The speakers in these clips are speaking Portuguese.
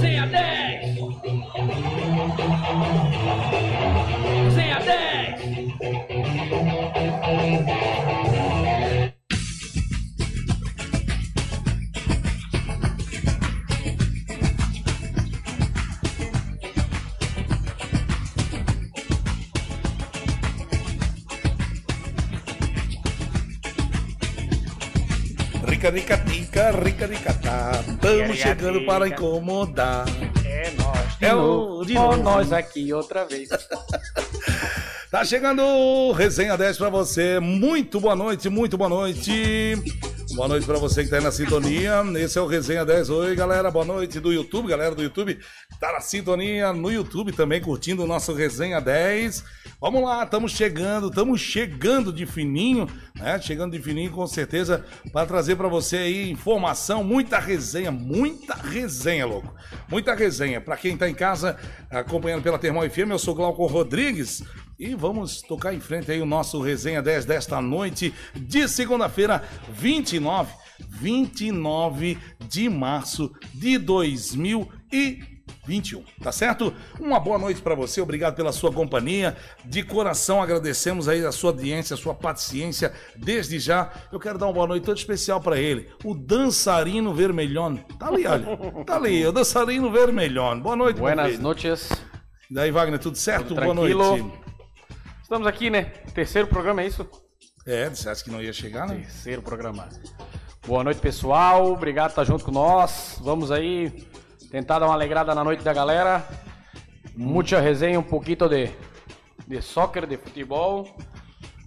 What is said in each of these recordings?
Zenha 10! Zenha 10! Rica, rica, rica, rica, tá. Estamos chegando para incomodar. É nós. De É o- novo. de Ó, novo. nós aqui outra vez. Tá chegando o Resenha 10 pra você. Muito boa noite, muito boa noite. Boa noite pra você que tá aí na sintonia. Esse é o Resenha 10. Oi, galera. Boa noite do YouTube. Galera do YouTube tá na sintonia no YouTube também, curtindo o nosso Resenha 10. Vamos lá, estamos chegando, estamos chegando de fininho, né? Chegando de fininho com certeza para trazer pra você aí informação, muita resenha, muita resenha, louco. Muita resenha. Pra quem tá em casa acompanhando pela Termol FM, eu sou Glauco Rodrigues. E vamos tocar em frente aí o nosso Resenha 10 desta noite de segunda-feira, 29, 29 de março de 2021, tá certo? Uma boa noite pra você, obrigado pela sua companhia. De coração agradecemos aí a sua audiência, a sua paciência. Desde já, eu quero dar uma boa noite toda especial pra ele, o dançarino vermelhão. Tá ali, olha. Tá ali, o dançarino vermelhão. Boa noite, Buenas noches. Daí, Wagner, tudo certo? Tudo boa noite. Estamos aqui, né? Terceiro programa, é isso? É, disseste que não ia chegar, né? Terceiro programa. Boa noite, pessoal. Obrigado por estar junto com nós. Vamos aí tentar dar uma alegrada na noite da galera. Muita resenha, um pouquinho de, de soccer, de futebol.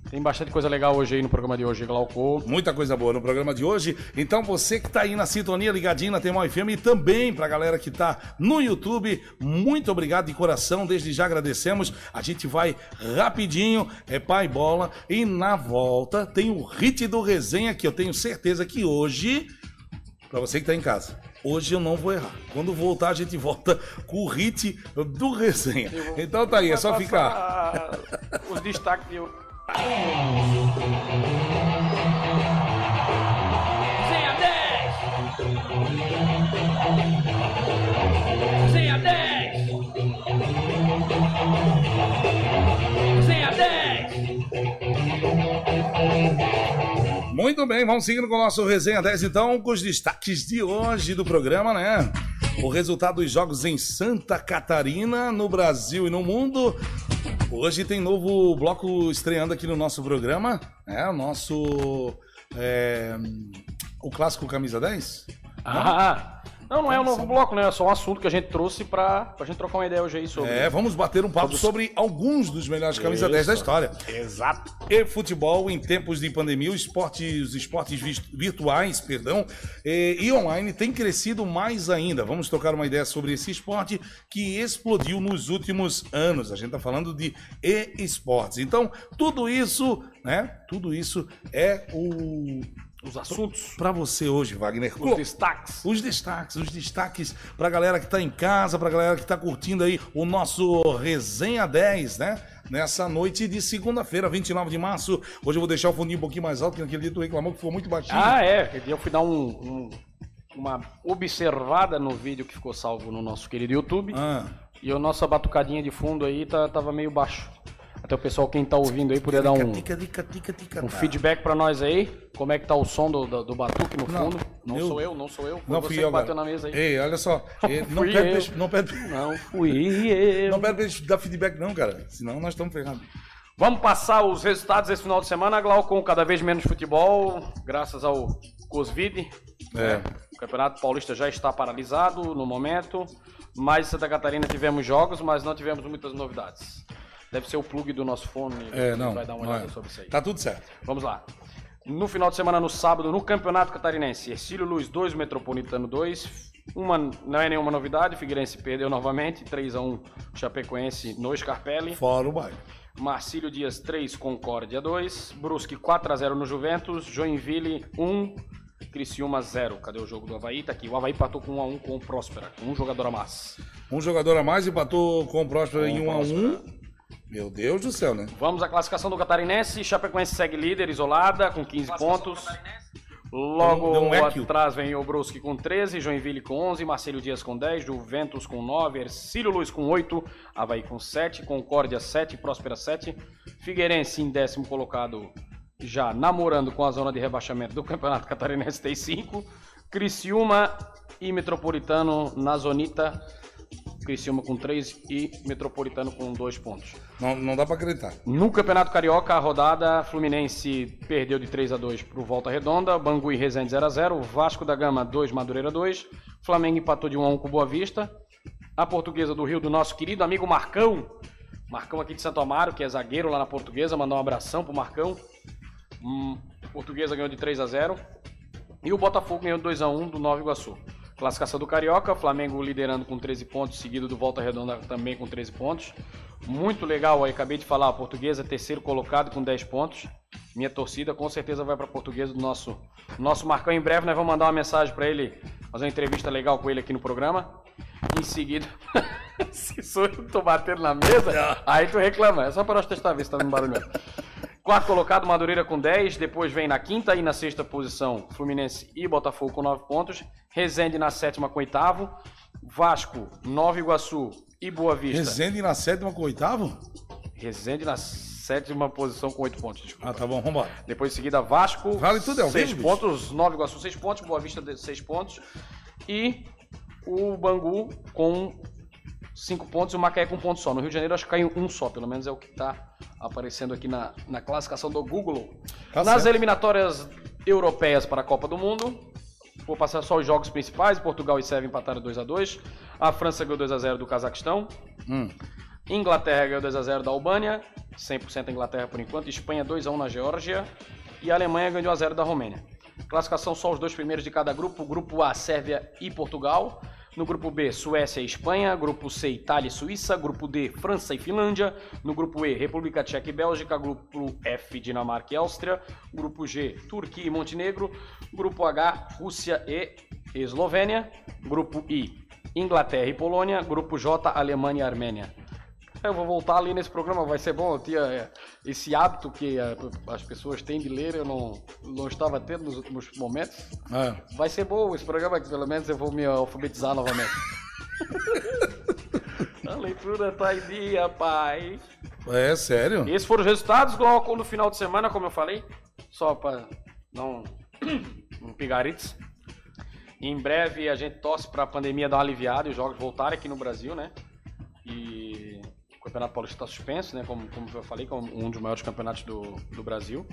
Tem bastante coisa legal hoje aí no programa de hoje, Glauco. Muita coisa boa no programa de hoje. Então você que tá aí na sintonia ligadinho na Temol FM e também pra galera que tá no YouTube, muito obrigado de coração. Desde já agradecemos. A gente vai rapidinho, é pai bola e na volta tem o hit do resenha que eu tenho certeza que hoje Pra você que tá em casa. Hoje eu não vou errar. Quando voltar, a gente volta com o hit do resenha. Então tá aí, é só ficar. Os destaques de hoje. Zenha 10! Zenha 10! Zenha 10! Muito bem, vamos seguindo com o nosso Resenha 10, então, com os destaques de hoje do programa, né? O resultado dos jogos em Santa Catarina, no Brasil e no mundo. Hoje tem novo bloco estreando aqui no nosso programa, né? O nosso. é, o clássico Camisa 10? Ah, não, não é um novo bloco, né? É só um assunto que a gente trouxe pra, pra gente trocar uma ideia hoje aí sobre. É, vamos bater um papo sobre alguns dos melhores Camisa 10 da história. Exato. e futebol em tempos de pandemia, os esportes, os esportes virtuais, perdão, e, e online têm crescido mais ainda. Vamos trocar uma ideia sobre esse esporte que explodiu nos últimos anos. A gente está falando de e-esportes. Então, tudo isso, né? Tudo isso é o Os assuntos, para você hoje, Wagner. os destaques. Os destaques, os destaques pra galera que tá em casa, pra galera que tá curtindo aí o nosso Resenha 10, né? Nessa noite de segunda-feira, 29 de março. Hoje eu vou deixar o fundinho um pouquinho mais alto, que naquele dia tu reclamou que ficou muito baixinho. Ah, é. Eu fui dar um, um- uma observada no vídeo que ficou salvo no nosso querido YouTube. Ah, E a nossa batucadinha de fundo aí tá, tava meio baixo. Até o pessoal, quem tá ouvindo aí, poder dar um, um feedback pra nós aí. Como é que tá o som do, do, do batuque no Não, fundo. Não eu- sou eu, não sou eu. Foi Não você fui que eu bateu agora. na mesa aí. Ei, olha só. não, pede, não, pede, Não fui eu. não pede pra eles dar feedback não, cara. Senão nós estamos ferrados. Vamos passar os resultados desse final de semana, Glaucon, cada vez menos futebol, graças ao Cosvide. É. O Campeonato Paulista já está paralisado no momento, mas em Santa Catarina tivemos jogos, mas não tivemos muitas novidades. Deve ser o plug do nosso fone, É, que não. vai dar uma olhada é. sobre isso aí. Tá tudo certo. Vamos lá. No final de semana, no sábado, no Campeonato Catarinense, Ercílio Luz 2, Metropolitano 2. Uma, não é nenhuma novidade, Figueirense perdeu novamente, 3x1 Chapecoense no Scarpelli. Fora o baile. Marcílio Dias 3, Concórdia 2. Brusque 4x0 no Juventus. Joinville 1, Criciúma 0. Cadê o jogo do Havaí? Tá aqui. O Havaí empatou com 1x1 com o Próspera. Um jogador a mais. Um jogador a mais empatou com o Próspero Com em o 1 a 1 Meu Deus do céu, né? Vamos à classificação do Catarinense. Chapecoense segue líder, isolada, com 15 pontos. Logo um equio. atrás vem o Brusque com 13, Joinville com 11, Marcelo Dias com 10, Juventus com 9, Ercílio Luiz com 8, Havaí com 7, Concórdia 7, Próspera 7, Figueirense em décimo colocado já namorando com a zona de rebaixamento do Campeonato Catarinense tem 5, Criciúma e Metropolitano na zonita, Criciúma com 3 e Metropolitano com 2 pontos. Não, não dá pra acreditar. No Campeonato Carioca, a rodada Fluminense perdeu de 3 a 2 pro Volta Redonda, Bangu e Resende 0 a 0, Vasco da Gama 2, Madureira 2, Flamengo empatou de 1 a 1 com Boa Vista. A Portuguesa do Rio do nosso querido amigo Marcão, Marcão aqui de Santo Amaro, que é zagueiro lá na Portuguesa, mandar um abração pro Marcão. Hum, Portuguesa ganhou de 3 a 0 e o Botafogo ganhou de 2 a 1 do Nova Iguaçu. Classificação do Carioca, Flamengo liderando com 13 pontos, seguido do Volta Redonda também com 13 pontos. Muito legal aí, acabei de falar, a Portuguesa terceiro colocado com 10 pontos. Minha torcida com certeza vai para a Portuguesa do nosso nosso Marcão. Em breve nós vamos mandar uma mensagem para ele, fazer uma entrevista legal com ele aqui no programa. Em seguida, se sou eu que tô batendo na mesa, aí tu reclama. É só para nós testar, ver se tá dando barulho. mesmo. Quarto colocado, Madureira com 10. Depois vem na quinta e na sexta posição, Fluminense e Botafogo com 9 pontos. Resende na sétima com oitavo. Vasco, Nova Iguaçu e Boa Vista. Resende na sétima com oitavo? Resende na sétima posição com 8 pontos. desculpa. Ah, tá bom, vambora. Depois em seguida, Vasco. Vale tudo, é ao 6 vivo, bicho? pontos. Nova Iguaçu, 6 pontos. Boa Vista, 6 pontos. E o Bangu com 5 pontos e o Macaé com um ponto só. No Rio de Janeiro, acho que caiu um só. Pelo menos é o que está aparecendo aqui na, na classificação do Google. Tá Nas certo. eliminatórias europeias para a Copa do Mundo, vou passar só os jogos principais. Portugal e Sérvia empataram 2 a 2 A França ganhou 2 a 0 do Cazaquistão. Hum. Inglaterra ganhou 2x0 da Albânia, 100% a Inglaterra por enquanto. Espanha 2x1 na Geórgia. E a Alemanha ganhou 1x0 da Romênia. Classificação só os dois primeiros de cada grupo. Grupo A, Sérvia e Portugal. No grupo B, Suécia e Espanha. Grupo C, Itália e Suíça. Grupo D, França e Finlândia. No grupo E, República Tcheca e Bélgica. Grupo F, Dinamarca e Áustria. Grupo G, Turquia e Montenegro. Grupo H, Rússia e Eslovênia. Grupo I, Inglaterra e Polônia. Grupo J, Alemanha e Armênia. Eu vou voltar ali nesse programa, vai ser bom. Eu tinha é, esse hábito que é, as pessoas têm de ler, eu não, não estava tendo nos últimos momentos. É. Vai ser bom esse programa que pelo menos eu vou me alfabetizar novamente. A leitura tá em dia, pai. É, sério? Esses foram os resultados logo no final de semana, como eu falei. Só para não um pigarites. Em breve a gente torce para a pandemia dar uma aliviada e os jogos voltarem aqui no Brasil, né? E Campeonato Paulista está suspenso, né? Como, como eu falei, como um dos maiores campeonatos do, do Brasil.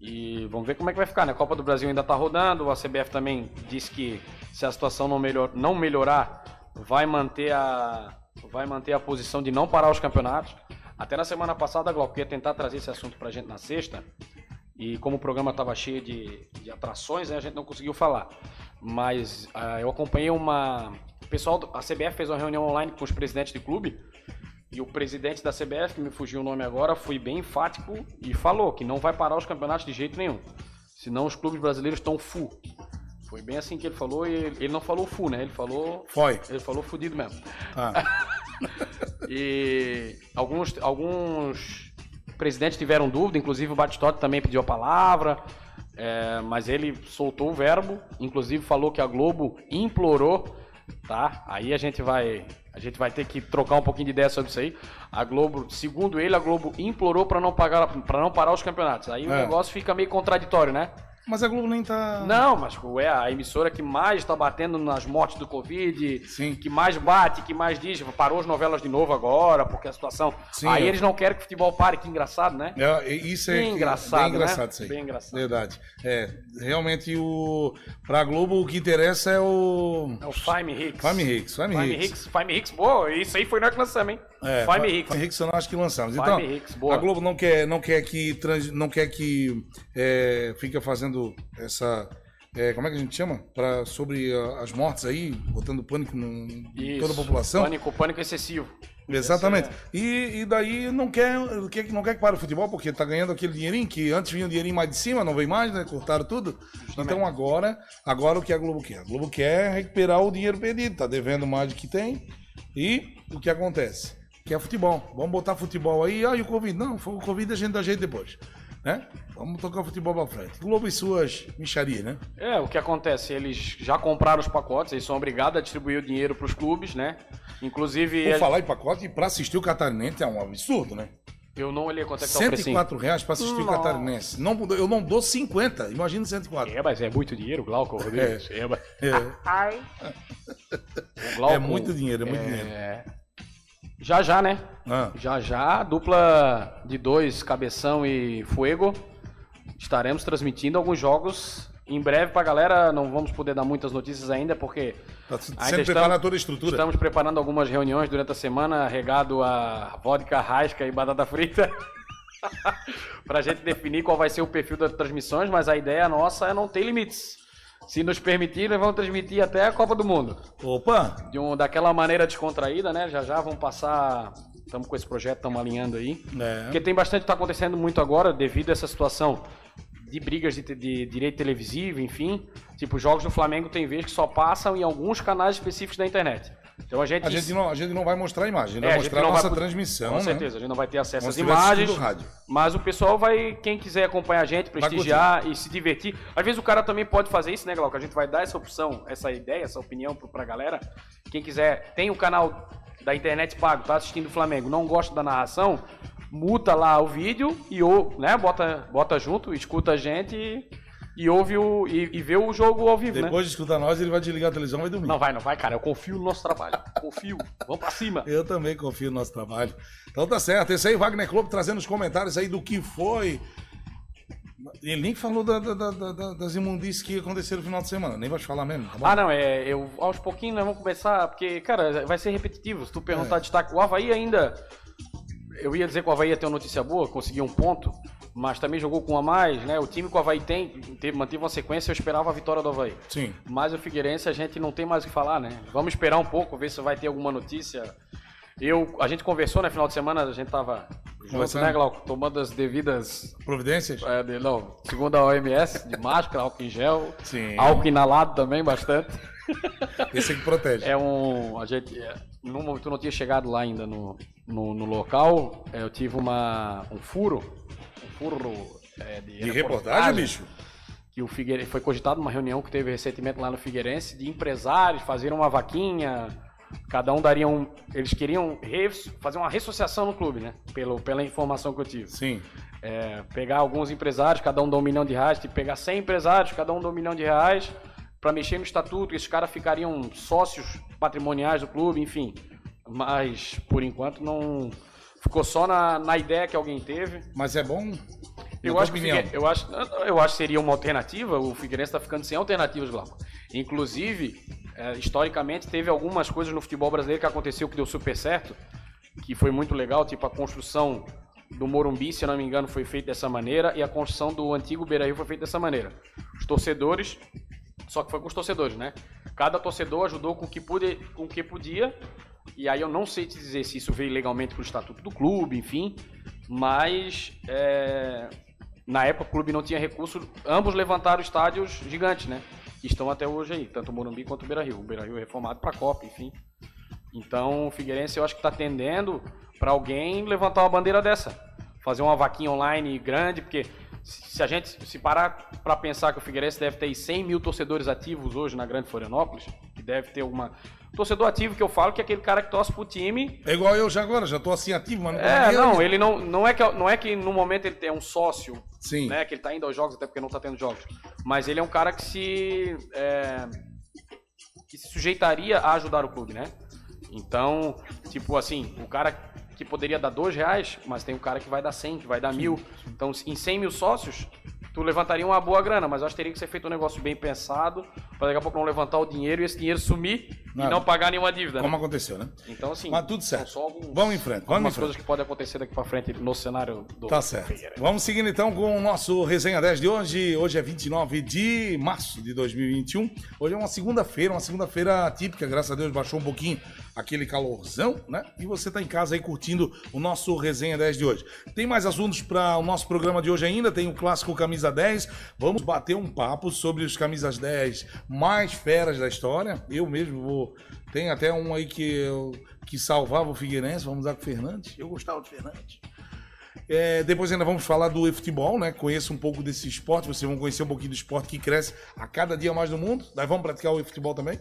E vamos ver como é que vai ficar, né? A Copa do Brasil ainda tá rodando, a CBF também disse que se a situação não, melhor, não melhorar, vai manter a vai manter a posição de não parar os campeonatos. Até na semana passada, Glauco, eu ia tentar trazer esse assunto pra gente na sexta, e como o programa estava cheio de, de atrações, né, a gente não conseguiu falar. Mas ah, eu acompanhei uma. O pessoal, a CBF fez uma reunião online com os presidentes de clube. E o presidente da CBF, me fugiu o nome agora, foi bem enfático e falou que não vai parar os campeonatos de jeito nenhum. Senão os clubes brasileiros estão full. Foi bem assim que ele falou e ele, ele não falou full, né? Ele falou. Foi. Ele falou fudido mesmo. Ah, E alguns, alguns presidentes tiveram dúvida, inclusive o Batistotti também pediu a palavra, é, mas ele soltou o verbo, inclusive falou que a Globo implorou, tá? Aí a gente vai, a gente vai ter que trocar um pouquinho de ideia sobre isso aí. A Globo, segundo ele, a Globo implorou para não pagar, para não parar os campeonatos. Aí o É. negócio fica meio contraditório, né? Mas a Globo nem tá. Não, mas é a emissora que mais está batendo nas mortes do Covid, Sim. que mais bate, que mais diz, parou as novelas de novo agora, porque a situação. Sim, Aí eu- eles não querem que o futebol pare, que engraçado, né? É, isso é Bem engraçado, bem engraçado né? isso aí. Bem engraçado. Verdade. É, realmente o pra Globo o que interessa é o É o Fime Hicks. Fime Hicks, Fime Fime Hicks. Hicks. Fime Hicks, boa, isso aí foi nós que lançamos, hein? É, Fime Fa- Hicks. Fime Hicks eu não acho que lançamos. Então, Hicks, boa. a Globo não quer, não quer que trans, não quer que é, fica fazendo essa é, como é que a gente chama? Pra, sobre ah, as mortes aí, botando pânico no, em toda a população. Pânico, pânico excessivo. Exatamente. é. E, e daí não quer, quer, não quer que pare o futebol, porque tá ganhando aquele dinheirinho, que antes vinha o dinheirinho mais de cima, não vem mais, né? Cortaram tudo. Então agora, agora o que a Globo quer? A Globo quer recuperar o dinheiro perdido, tá devendo mais do que tem. E o que acontece? Que é futebol. Vamos botar futebol aí, ah, e o Covid? Não, foi o Covid a gente dá jeito depois. né? Vamos tocar o futebol pra frente. Globo e suas micharias, né? É, o que acontece? Eles já compraram os pacotes, eles são obrigados a distribuir o dinheiro pros clubes, né? Inclusive, Vou a- falar em pacote, pra assistir o Catarinense é um absurdo, né? eu não olhei quanto é que tá o precinho. 104 reais pra assistir o. Catarinense. Não, eu não dou 50, imagina 104. É, mas é muito dinheiro, Glauco Rodrigues. É, mas... É, O Glauco, é muito dinheiro, é muito é, dinheiro. Já já, né? Ah, Já já, dupla de dois, Cabeção e Fuego. Estaremos transmitindo alguns jogos em breve pra galera. Não vamos poder dar muitas notícias ainda, porque tá sendo Ainda estamos- toda a estrutura. estamos preparando algumas reuniões durante a semana, regado a vodka, rasca e batata frita. pra gente definir qual vai ser o perfil das transmissões, mas a ideia nossa é não ter limites. Se nos permitirem, vamos transmitir até a Copa do Mundo. Opa! De um, daquela maneira descontraída, né? Já já vamos passar. Estamos com esse projeto, estamos alinhando aí. É. Porque tem bastante que tá acontecendo muito agora, devido a essa situação de brigas de, de direito televisivo, enfim. Tipo, jogos do Flamengo tem vezes que só passam em alguns canais específicos da internet. Então a gente. A gente, não, a gente não vai mostrar a imagem, a gente É, vai a mostrar a vai nossa poder- transmissão. Com né? certeza, a gente não vai ter acesso Como às imagens. rádio. Mas o pessoal vai, quem quiser acompanhar a gente, prestigiar e se divertir. Às vezes o cara também pode fazer isso, né, Glauco? A gente vai dar essa opção, essa ideia, essa opinião pra galera. Quem quiser, tem o canal da internet pago, tá assistindo o Flamengo, não gosta da narração, muta lá o vídeo e ou, né, bota, bota junto, escuta a gente e, e ouve o e, e vê o jogo ao vivo, né? Depois de escutar nós, ele vai desligar a televisão e vai dormir. Não vai, não vai, cara. Eu confio no nosso trabalho. Confio. Vamos pra cima. Eu também confio no nosso trabalho. Então tá certo. Esse aí, Wagner Clube, trazendo os comentários aí do que foi. Ele nem falou da- da- da- da- da- das imundícies que aconteceram no final de semana. Nem vai te falar mesmo, tá? Ah, não, é. Eu, aos pouquinhos nós vamos começar, porque, cara, vai ser repetitivo. Se tu perguntar É. destaque, o Havaí ainda. Eu ia dizer que o Havaí ia ter uma notícia boa, conseguiu um ponto, mas também jogou com um a mais, né? O time que o Havaí tem, teve, manteve uma sequência, eu esperava a vitória do Havaí. Sim. Mas o Figueirense a gente não tem mais o que falar, né? Vamos esperar um pouco, ver se vai ter alguma notícia. Eu, a gente conversou, né? Final de semana, a gente tava junto, Conversando. né, Glauco? Tomando as devidas Providências? é, de- não, segundo a OMS, de máscara, álcool em gel, Sim. álcool inalado também bastante. Esse aí que protege. É um. A gente. é, No momento eu não tinha chegado lá ainda no, no, no local. é, Eu tive uma, um furo. Um furo é, de, De reportagem, bicho? Que o Figueirense foi cogitado numa reunião que teve recentemente lá no Figueirense de empresários fazerem uma vaquinha. Cada um daria um. Eles queriam res- fazer uma ressociação no clube, né? Pelo, pela informação que eu tive. Sim. É, pegar alguns empresários, cada um dá um milhão de reais, tipo, pegar 100 empresários, cada um dá um milhão de reais, para mexer no estatuto, esses caras ficariam sócios patrimoniais do clube, enfim. Mas, por enquanto, não. Ficou só na, na ideia que alguém teve. Mas é bom. Eu acho, que eu, acho, eu acho que seria uma alternativa. O Figueirense está ficando sem alternativas, Glauco. Inclusive, é, historicamente, teve algumas coisas no futebol brasileiro que aconteceu que deu super certo, que foi muito legal, tipo a construção do Morumbi, se não me engano, foi feita dessa maneira, e a construção do antigo Beira-Rio foi feita dessa maneira. Os torcedores, só que foi com os torcedores, né? Cada torcedor ajudou com o que, pude, com o que podia, e aí eu não sei te dizer se isso veio legalmente pro estatuto do clube, enfim, mas é, na época o clube não tinha recurso, ambos levantaram estádios gigantes, né? Estão até hoje aí, tanto o Morumbi quanto o Beira-Rio. O Beira-Rio é reformado para a Copa, enfim. Então o Figueirense eu acho que está tendendo para alguém levantar uma bandeira dessa. Fazer uma vaquinha online grande, porque se a gente se parar para pensar que o Figueirense deve ter aí 100 mil torcedores ativos hoje na Grande Florianópolis, que deve ter alguma... Torcedor ativo que eu falo que é aquele cara que torce pro time É igual eu já agora, já tô assim ativo, mas não é, não, aí. ele não, não, é que, não é que no momento ele é um sócio, Sim. né? Que ele tá indo aos jogos, até porque não tá tendo jogos. Mas ele é um cara que se. é, que se sujeitaria a ajudar o clube, né? Então, tipo assim, o cara que poderia dar dois reais, mas tem um cara que vai dar 100, que vai dar mil. Então, em 100 mil sócios, tu levantaria uma boa grana, mas eu acho que teria que ser feito um negócio bem pensado, para daqui a pouco não levantar o dinheiro e esse dinheiro sumir Nada. e não pagar nenhuma dívida. Como Né? aconteceu, né? Então, assim, Mas tudo certo. só alguns- Vamos em frente, vamos em algumas frente. coisas que podem acontecer daqui para frente no cenário do Tá certo. Figueirense. Vamos seguindo então com o nosso Resenha 10 de hoje. Hoje é 29 de março de 2021. Hoje é uma segunda-feira, uma segunda-feira típica, graças a Deus baixou um pouquinho aquele calorzão, né? E você tá em casa aí curtindo o nosso Resenha 10 de hoje. Tem mais assuntos para o nosso programa de hoje ainda, tem o clássico Camisa 10. Vamos bater um papo sobre os Camisas 10 mais feras da história. Eu mesmo vou. Tem até um aí que, eu, que salvava o Figueirense, vamos usar com o Fernandes. Eu gostava de Fernandes. É, depois ainda vamos falar do futebol, né? Conheça um pouco desse esporte, vocês vão conhecer um pouquinho do esporte que cresce a cada dia mais no mundo. Nós vamos praticar o futebol também?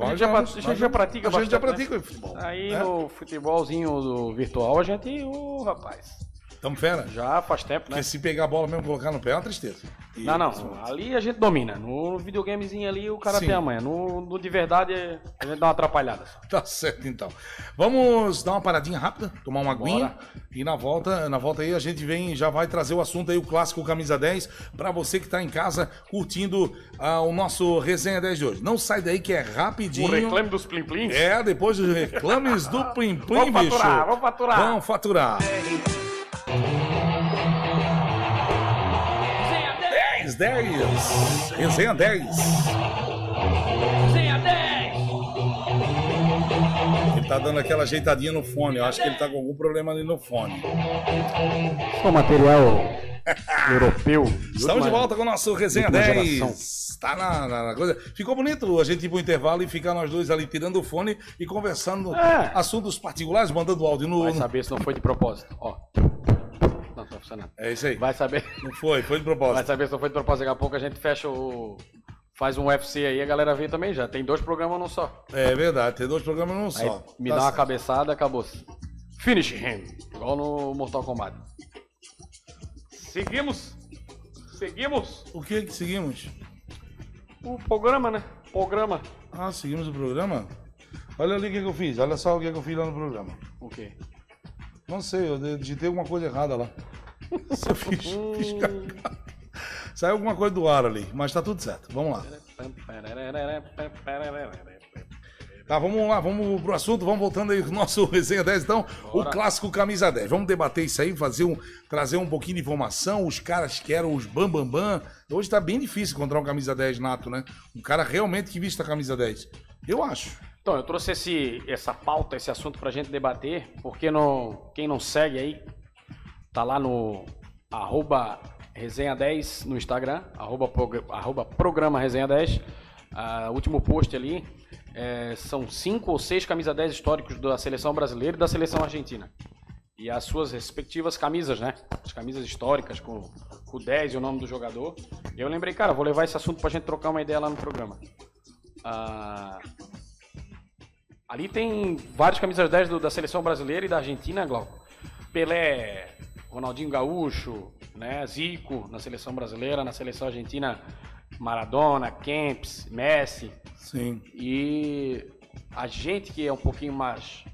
A gente já, vamos, a gente já vamos. pratica A gente já bastante, né? pratica o futebol. Aí né? no futebolzinho do virtual a gente, ô rapaz, Tamo fera? já faz tempo, né? Porque se pegar a bola mesmo e colocar no pé é uma tristeza. E- Não, não, ali a gente domina. No videogamezinho ali o cara Sim. tem a manha. No, no de verdade a gente dá uma atrapalhada. só. Tá certo, então. Vamos dar uma paradinha rápida, tomar uma aguinha. Bora. E na volta, na volta aí a gente vem, já vai trazer o assunto aí, o clássico Camisa 10, pra você que tá em casa curtindo ah, o nosso Resenha 10 de hoje. Não sai daí que é rapidinho. O reclame dos Plim Plims? É, depois dos reclames do Plim Plim, Vamos bicho. faturar, vamos faturar. Vamos faturar. 10. 10, 10. Resenha 10. Resenha 10. Ele tá dando aquela ajeitadinha no fone. Eu acho que ele tá com algum problema ali no fone. Um material europeu. Estamos de volta com o nosso Resenha última 10. geração. Tá na, na- na coisa. Ficou bonito a gente ir pro intervalo e ficar nós dois ali tirando o fone e conversando É. assuntos particulares, mandando áudio no. Vai saber se não foi de propósito. Ó. Tá funcionando. É isso aí. Vai saber. Não foi, foi de Vai propósito. saber se não foi de propósito. Daqui a pouco a gente fecha o. Faz um UFC aí, a galera vê também já. Tem dois programas num só. É verdade, tem dois programas num Aí só. me Tá dá uma certo. cabeçada, acabou. Finish him. Igual no Mortal Kombat. Seguimos. Seguimos. O que que seguimos? O programa, né? Programa. Ah, seguimos o programa? Olha ali o que, que eu fiz. Olha só o que, que eu fiz lá no programa. O quê? Não sei, eu digitei alguma coisa errada lá. Eu fiz, fiz. Saiu alguma coisa do ar ali, mas tá tudo certo. Vamos lá. Tá, vamos lá, vamos pro assunto, vamos voltando aí pro nosso resenha 10, então, o clássico camisa 10. Vamos debater isso aí, fazer um, trazer um pouquinho de informação, os caras que eram os bambambam. Bam, bam. Hoje tá bem difícil encontrar um camisa 10 nato, né? Um cara realmente que vista a camisa 10. Eu acho. Então, eu trouxe esse, essa pauta, esse assunto pra gente debater, porque no, quem não segue aí, tá lá no arroba resenha 10 no Instagram, arroba, arroba programa resenha 10. Ah, último post ali, é, são cinco ou seis camisa 10 históricos da seleção brasileira e da seleção argentina. E as suas respectivas camisas, né? As camisas históricas com, com o 10 e o nome do jogador. E eu lembrei, cara, vou levar esse assunto pra gente trocar uma ideia lá no programa. Ah, Ali tem várias camisas 10 do- da seleção brasileira e da Argentina, Glauco. Pelé, Ronaldinho Gaúcho, né? Zico na seleção brasileira, na seleção argentina, Maradona, Kempis, Messi. Sim. E a gente que é um pouquinho mais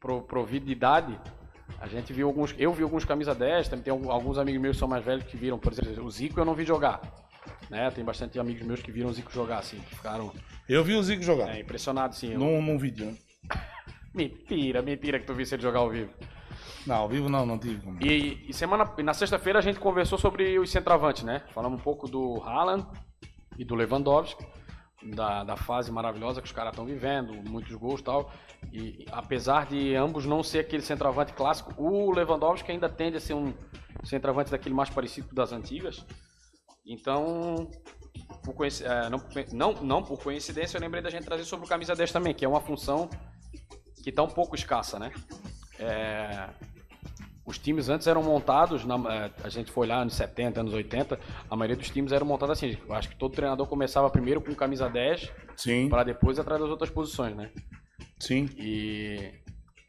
pro, provido de idade, a gente viu alguns. Eu vi alguns camisa 10, também tem alguns amigos meus que são mais velhos que viram, por exemplo, o Zico eu não vi jogar. Né? Tem bastante amigos meus que viram o Zico jogar, assim, que ficaram Eu vi o Zico jogar. é, impressionados, sim. Eu- Num, num vídeo, né? Mentira, mentira que tu visse ele jogar ao vivo. Não, ao vivo não, não tive como. E, e semana, na sexta-feira a gente conversou sobre os centroavantes, né? Falamos um pouco do Haaland e do Lewandowski, da, da fase maravilhosa que os caras estão vivendo, muitos gols e tal. E apesar de ambos não ser aquele centroavante clássico, o Lewandowski ainda tende a ser um centroavante daquele mais parecido das antigas. Então, por coinci- é, não, não, não por coincidência, eu lembrei da gente trazer sobre o camisa 10 também, que é uma função que está um pouco escassa, né? É, os times antes eram montados, na- é, a gente foi lá anos 70, anos 80, a maioria dos times eram montados assim. Eu acho que todo treinador começava primeiro com camisa 10 Sim, para depois atrás das outras posições, né? sim. E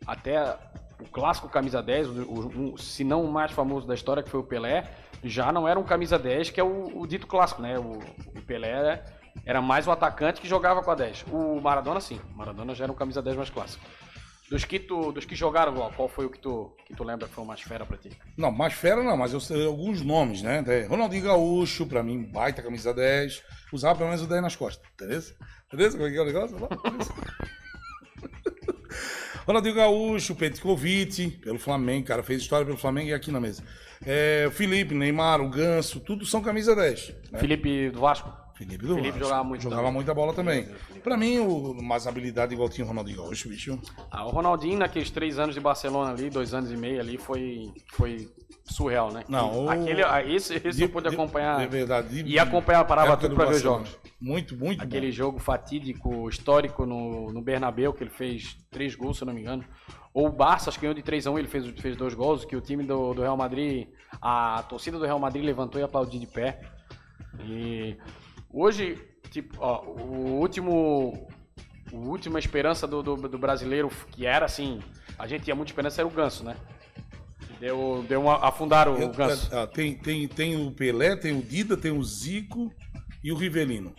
até o clássico camisa 10, o, o- um, se não o mais famoso da história, que foi o Pelé, já não era um camisa 10, que é o, o dito clássico, né? O, o Pelé era, era mais o atacante que jogava com a 10. O Maradona, sim. O Maradona já era um camisa 10 mais clássico. Dos que, tu, dos que jogaram, qual foi o que tu, que tu lembra que foi o mais fera pra ti? Não, mais fera não, mas eu sei alguns nomes, né? Tem Ronaldinho Gaúcho, pra mim, baita camisa 10. Usava pelo menos o 10 nas costas, entendeu? Entendeu como é que é o negócio? Ronaldinho Gaúcho, Petkovic, pelo Flamengo, cara, fez história pelo Flamengo e aqui na mesa. É, Felipe, Neymar, o Ganso, tudo são camisa 10. né? Felipe do Vasco? Felipe do Felipe jogava muito Jogava também. muita bola também. Pra mim, o mais habilidade igual tinha o Ronaldinho Gaúcho, bicho. Ah, o Ronaldinho, naqueles três anos de Barcelona ali, dois anos e meio ali, foi, foi surreal, né? Não, o- Aquele, ah, esse, esse eu pude De- acompanhar. É verdade. de- E acompanhava, parava tudo do pra ver os jogos. Muito, muito Aquele bom. jogo fatídico, histórico no, no Bernabéu, que ele fez três gols, se eu não me engano. Ou o Barça, acho que ganhou de 3 a 1 ele fez, fez dois gols, que o time do, do Real Madrid, a torcida do Real Madrid levantou e aplaudiu de pé. E hoje, tipo, ó, o último. O última esperança do, do, do brasileiro, que era assim, a gente tinha muita esperança, era o Ganso, né? Deu, deu uma, afundaram o Ganso. ah, tem, tem, tem o Pelé, tem o Dida, tem o Zico e o Rivelino.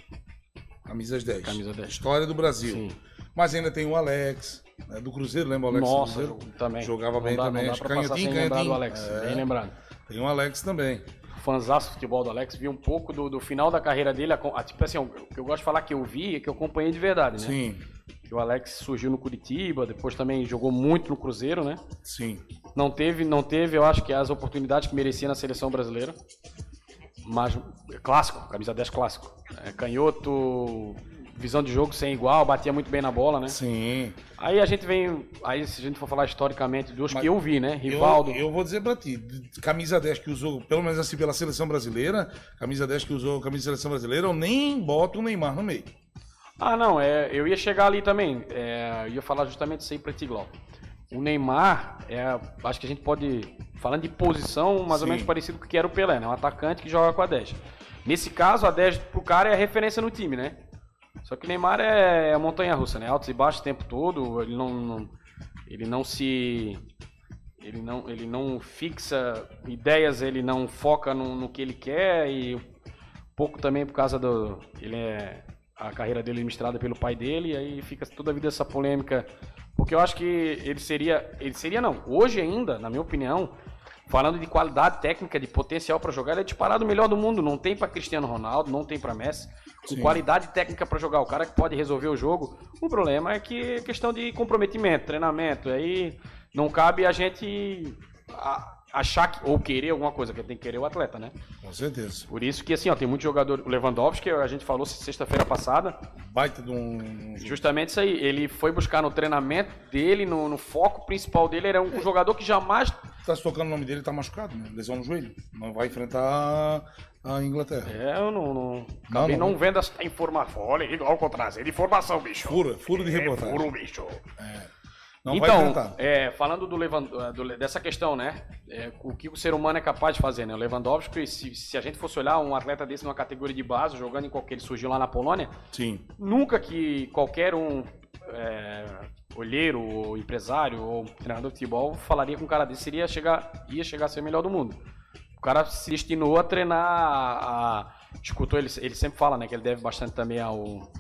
Camisas 10. Camisa 10. História do Brasil. Sim. Mas ainda tem o Alex, né, do Cruzeiro, lembra o Alex do Nossa, Cruzeiro? também. Jogava Não bem dá- também. Canhotinho, do canhotinho. Alex, É. bem lembrado. Tem o Alex também. Fãzaço do futebol do Alex, vi um pouco do, do final da carreira dele. a- a- tipo assim, o que eu gosto de falar que eu vi é que eu acompanhei de verdade, né? Sim, Que o Alex surgiu no Curitiba, depois também jogou muito no Cruzeiro, né? sim. Não teve, não teve, eu acho que as oportunidades que merecia na seleção brasileira. Mas clássico, camisa 10 clássico. É, canhoto, visão de jogo sem igual, batia muito bem na bola, né? Sim. Aí a gente vem, aí se a gente for falar historicamente dos Mas que eu vi, né? Rivaldo. Eu, eu vou dizer pra ti, de- camisa 10 que usou, pelo menos assim pela seleção brasileira, camisa 10 que usou camisa da seleção brasileira, eu nem boto o Neymar no meio. Ah, não, é, eu ia chegar ali também. É, eu ia falar justamente isso aí pra ti, Glauco. O Neymar, é, acho que a gente pode. Falando de posição, mais ou Sim. menos parecido com o que era o Pelé, né? Um atacante que joga com a 10. Nesse caso, a 10 pro cara é a referência no time, né? Só que o Neymar é montanha russa, né? Altos e baixos o tempo todo. Ele não, não- ele não se. Ele não, ele não fixa ideias, ele não foca no, no que ele quer e pouco também por causa do. Ele é. A carreira dele é misturada pelo pai dele, e aí fica toda a vida essa polêmica. Porque eu acho que ele seria. Ele seria, não. Hoje ainda, na minha opinião, falando de qualidade técnica, de potencial para jogar, ele é disparado o melhor do mundo. Não tem para Cristiano Ronaldo, não tem para Messi. Com Sim. qualidade técnica para jogar, o cara que pode resolver o jogo. O problema é que é questão de comprometimento, treinamento. Aí não cabe a gente a- achar que, ou querer alguma coisa, que tem que querer o atleta, né? Com certeza. Por isso que, assim, ó, tem muito jogador. O Lewandowski, que a gente falou sexta-feira passada, Baita de um. justamente isso aí. Ele foi buscar no treinamento dele, no, no foco principal dele, era um jogador que jamais. Tá se tocando o nome dele, tá machucado, né? Lesão no joelho. Não vai enfrentar a Inglaterra. É, eu não. não acabei não, não, não. vendo essa informação. Olha, igual que eu trazer de informação, bicho. Fura, furo de É, reportagem. furo, bicho. Não então, é, falando do Levan- do- dessa questão, né? é, o que o ser humano é capaz de fazer, né? O Lewandowski, se, se a gente fosse olhar um atleta desse numa categoria de base, jogando em qualquer. Ele surgiu lá na Polônia, Sim. nunca que qualquer um é, olheiro, ou empresário, ou treinador de futebol falaria com um cara desse seria chegar, ia chegar a ser o melhor do mundo. O cara se destinou a treinar, a, a- escutou ele, ele sempre fala, né, que ele deve bastante também ao,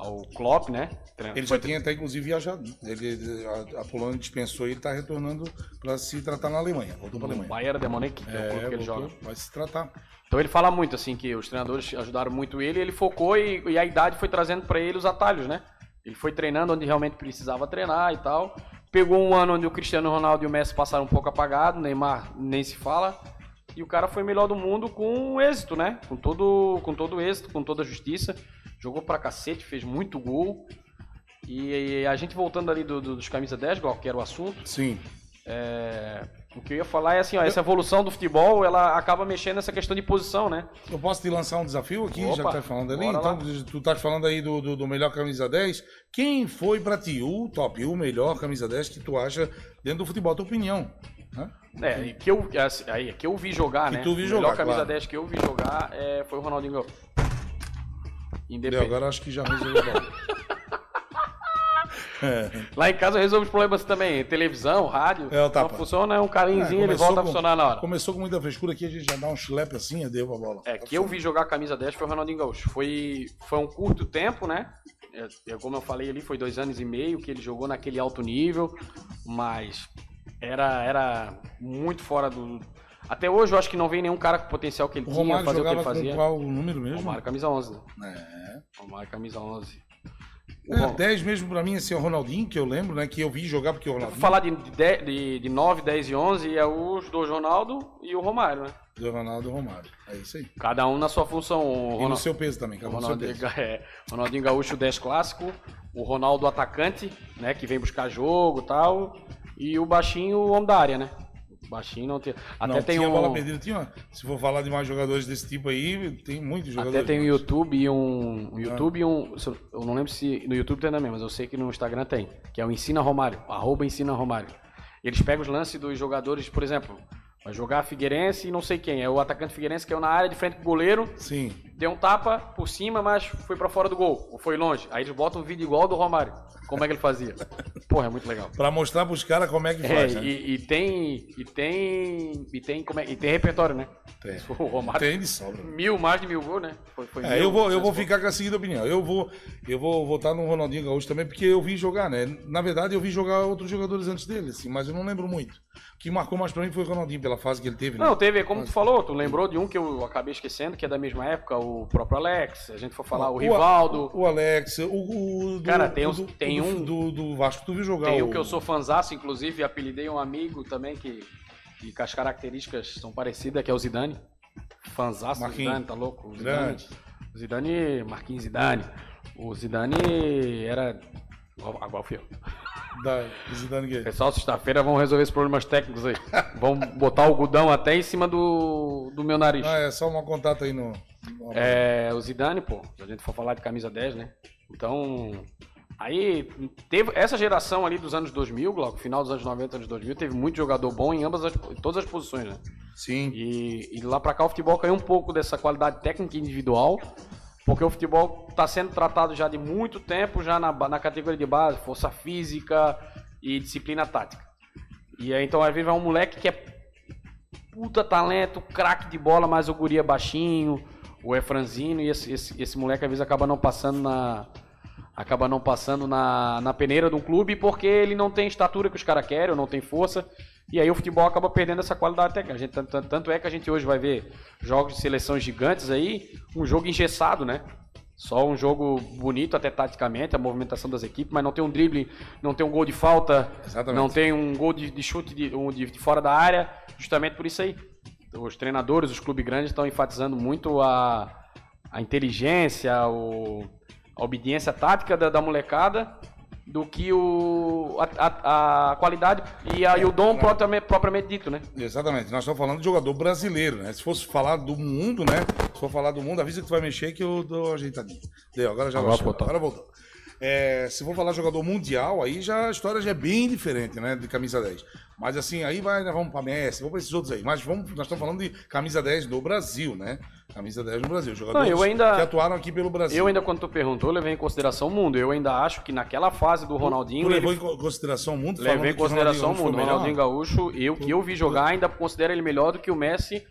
ao Klopp, né? Ele já tinha até inclusive viajado. Ele, a, a Polônia dispensou e ele tá retornando para se tratar na Alemanha. Voltou para no Alemanha. Bayern de Munique, que é, o clube que ele voltou, joga. vai se tratar. Então ele fala muito assim que os treinadores ajudaram muito ele, ele focou e, e a idade foi trazendo pra ele os atalhos, né? Ele foi treinando onde realmente precisava treinar e tal. Pegou um ano onde o Cristiano Ronaldo e o Messi passaram um pouco apagados, o Neymar nem se fala. E o cara foi melhor do mundo com êxito, né? Com todo, com todo êxito, com toda a justiça. Jogou pra cacete, fez muito gol. E, a gente voltando ali do- do- dos camisa 10, igual que era o assunto, Sim. é, o que eu ia falar é assim, ó, essa evolução do futebol, ela acaba mexendo nessa questão de posição, né? Eu posso te lançar um desafio aqui, já Opa, que tá falando ali? Então, lá. tu tá falando aí do, do, do melhor camisa 10. Quem foi pra ti o top, o melhor camisa 10 que tu acha dentro do futebol? Tua opinião. É, e que eu, assim, aí, que eu vi jogar, Que né? tu vi jogar, melhor camisa claro. 10 que eu vi jogar é, foi o Ronaldinho Gaúcho. Independente. agora acho que já resolveu. é. Lá em casa eu resolvo os problemas também. Televisão, rádio. É, o não funciona, é um carinhozinho, É, ele volta a com- funcionar na hora. Começou com muita frescura aqui, a gente já dá um chilepe assim e deu a bola. É, que eu vi jogar camisa 10 foi o Ronaldinho Gaúcho. Foi, foi um curto tempo, né? É, é, como eu falei ali, foi dois anos e meio que ele jogou naquele alto nível, mas era, era muito fora do. Até hoje eu acho que não vem nenhum cara com o potencial que ele O tinha, fazer o que ele com fazia. qual número mesmo? Romário camisa 11. né? É. Romário camisa 11. O É, Ron- 10 mesmo pra mim, assim, é o Ronaldinho, que eu lembro, né? Que eu vi jogar porque o Ronaldinho. falar de, de, de, de 9, 10 e 11 é os dois Ronaldo e o Romário, né? do Ronaldo e Romário. É isso aí. Cada um na sua função. O E no Ronald- seu peso também, o cada um no seu Ronaldinho, peso. é, Ronaldinho Gaúcho 10 clássico, o Ronaldo atacante, né, que vem buscar jogo e tal, e o baixinho o homem da área, né? O baixinho não tem. Até não, tem tinha um bola perdida, tinha. Se for falar de mais jogadores desse tipo aí, tem muitos jogadores. até tem um bons. YouTube e um Ah. YouTube e um, eu não lembro se no YouTube tem também, mas eu sei que no Instagram tem, que é o Ensina Romário, arroba Ensina Romário. Eles pegam os lances dos jogadores, por exemplo, vai jogar Figueirense e não sei quem, é o atacante Figueirense que é na área de frente pro goleiro, Sim. Deu um tapa por cima, mas foi pra fora do gol, ou foi longe. Aí eles botam um vídeo igual do Romário. Como é que ele fazia? Porra, é muito legal. Pra mostrar pros caras como é que É, faz, né? e, e tem. E tem. E tem, como é, e tem repertório, né? Tem. O Romário. Tem de sobra. Mil, mais de mil gols, né? Foi, foi É, mil, eu vou, eu vou ficar com a seguinte opinião. Eu vou, eu vou votar no Ronaldinho Gaúcho também, porque eu vi jogar, né? Na verdade, eu vi jogar outros jogadores antes dele, assim, mas eu não lembro muito. O que marcou mais pra mim foi o Ronaldinho, pela fase que ele teve, né? Não, teve, como tu falou, tu lembrou de um que eu acabei esquecendo, que é da mesma época, o próprio Alex. Se a gente for falar, o Rivaldo. O, o Alex, o, o do, Cara, tem do, tem um- do, do Vasco, tu viu jogar Tem o... um que eu sou fanzaço, inclusive, apelidei um amigo também que, que as características são parecidas, que é o Zidane. Fanzaço do. Zidane, tá louco? O Zidane, o Zidane, Marquinhos Zidane. O Zidane era. Igual, igual fui eu. Da. Pessoal, sexta-feira vão resolver esses problemas técnicos aí. Vão botar o algodão até em cima do, do meu nariz. Ah, é só um contato aí no... no- É, o Zidane, pô, se a gente for falar de camisa 10, né? Então, aí teve essa geração ali dos anos 2000, Glauco, final dos anos 90, anos 2000, teve muito jogador bom em ambas as, em todas as posições, né? Sim. E, e lá pra cá o futebol caiu um pouco dessa qualidade técnica individual, porque o futebol está sendo tratado já de muito tempo, já na, na categoria de base, força física e disciplina tática. E aí então às vezes vai um moleque que é puta talento, craque de bola, mas o guri é baixinho, ou é franzino, e esse, esse, esse moleque às vezes acaba não passando na. Acaba não passando na, na peneira de um clube porque ele não tem estatura que os caras querem, ou não tem força. E aí o futebol acaba perdendo essa qualidade técnica. A gente, tanto, tanto é que a gente hoje vai ver jogos de seleções gigantes aí, um jogo engessado, né? Só um jogo bonito até taticamente, a movimentação das equipes, mas não tem um drible, não tem um gol de falta, Exatamente. não tem um gol de, de chute de, um de, de fora da área, justamente por isso aí. Os treinadores, os clubes grandes estão enfatizando muito a, a inteligência, o, a obediência tática da, da molecada do que o, a, a- a qualidade e, a- e o dom propriamente, propriamente dito, né? Exatamente, nós estamos falando de jogador brasileiro, né? Se fosse falar do mundo, né? Se for falar do mundo, avisa que tu vai mexer que eu dou ajeitadinho. Deu, agora já Agora voltou. agora voltou. É, se for falar jogador mundial, aí já a história já é bem diferente, né? De camisa 10. Mas assim, aí vai, né, vamos pra Messi, vamos pra esses outros aí. Mas vamos, nós estamos falando de camisa 10 do Brasil, né? Camisa 10 no Brasil. Jogadores eu ainda- que atuaram aqui pelo Brasil. Eu ainda, quando tu perguntou, levei em consideração o mundo. Eu ainda acho que naquela fase do Ronaldinho. Tu levou ele- em co- consideração o mundo? Levei em consideração o mundo. Ronaldinho Gaúcho, eu que eu vi jogar, ainda considero ele melhor do que o Messi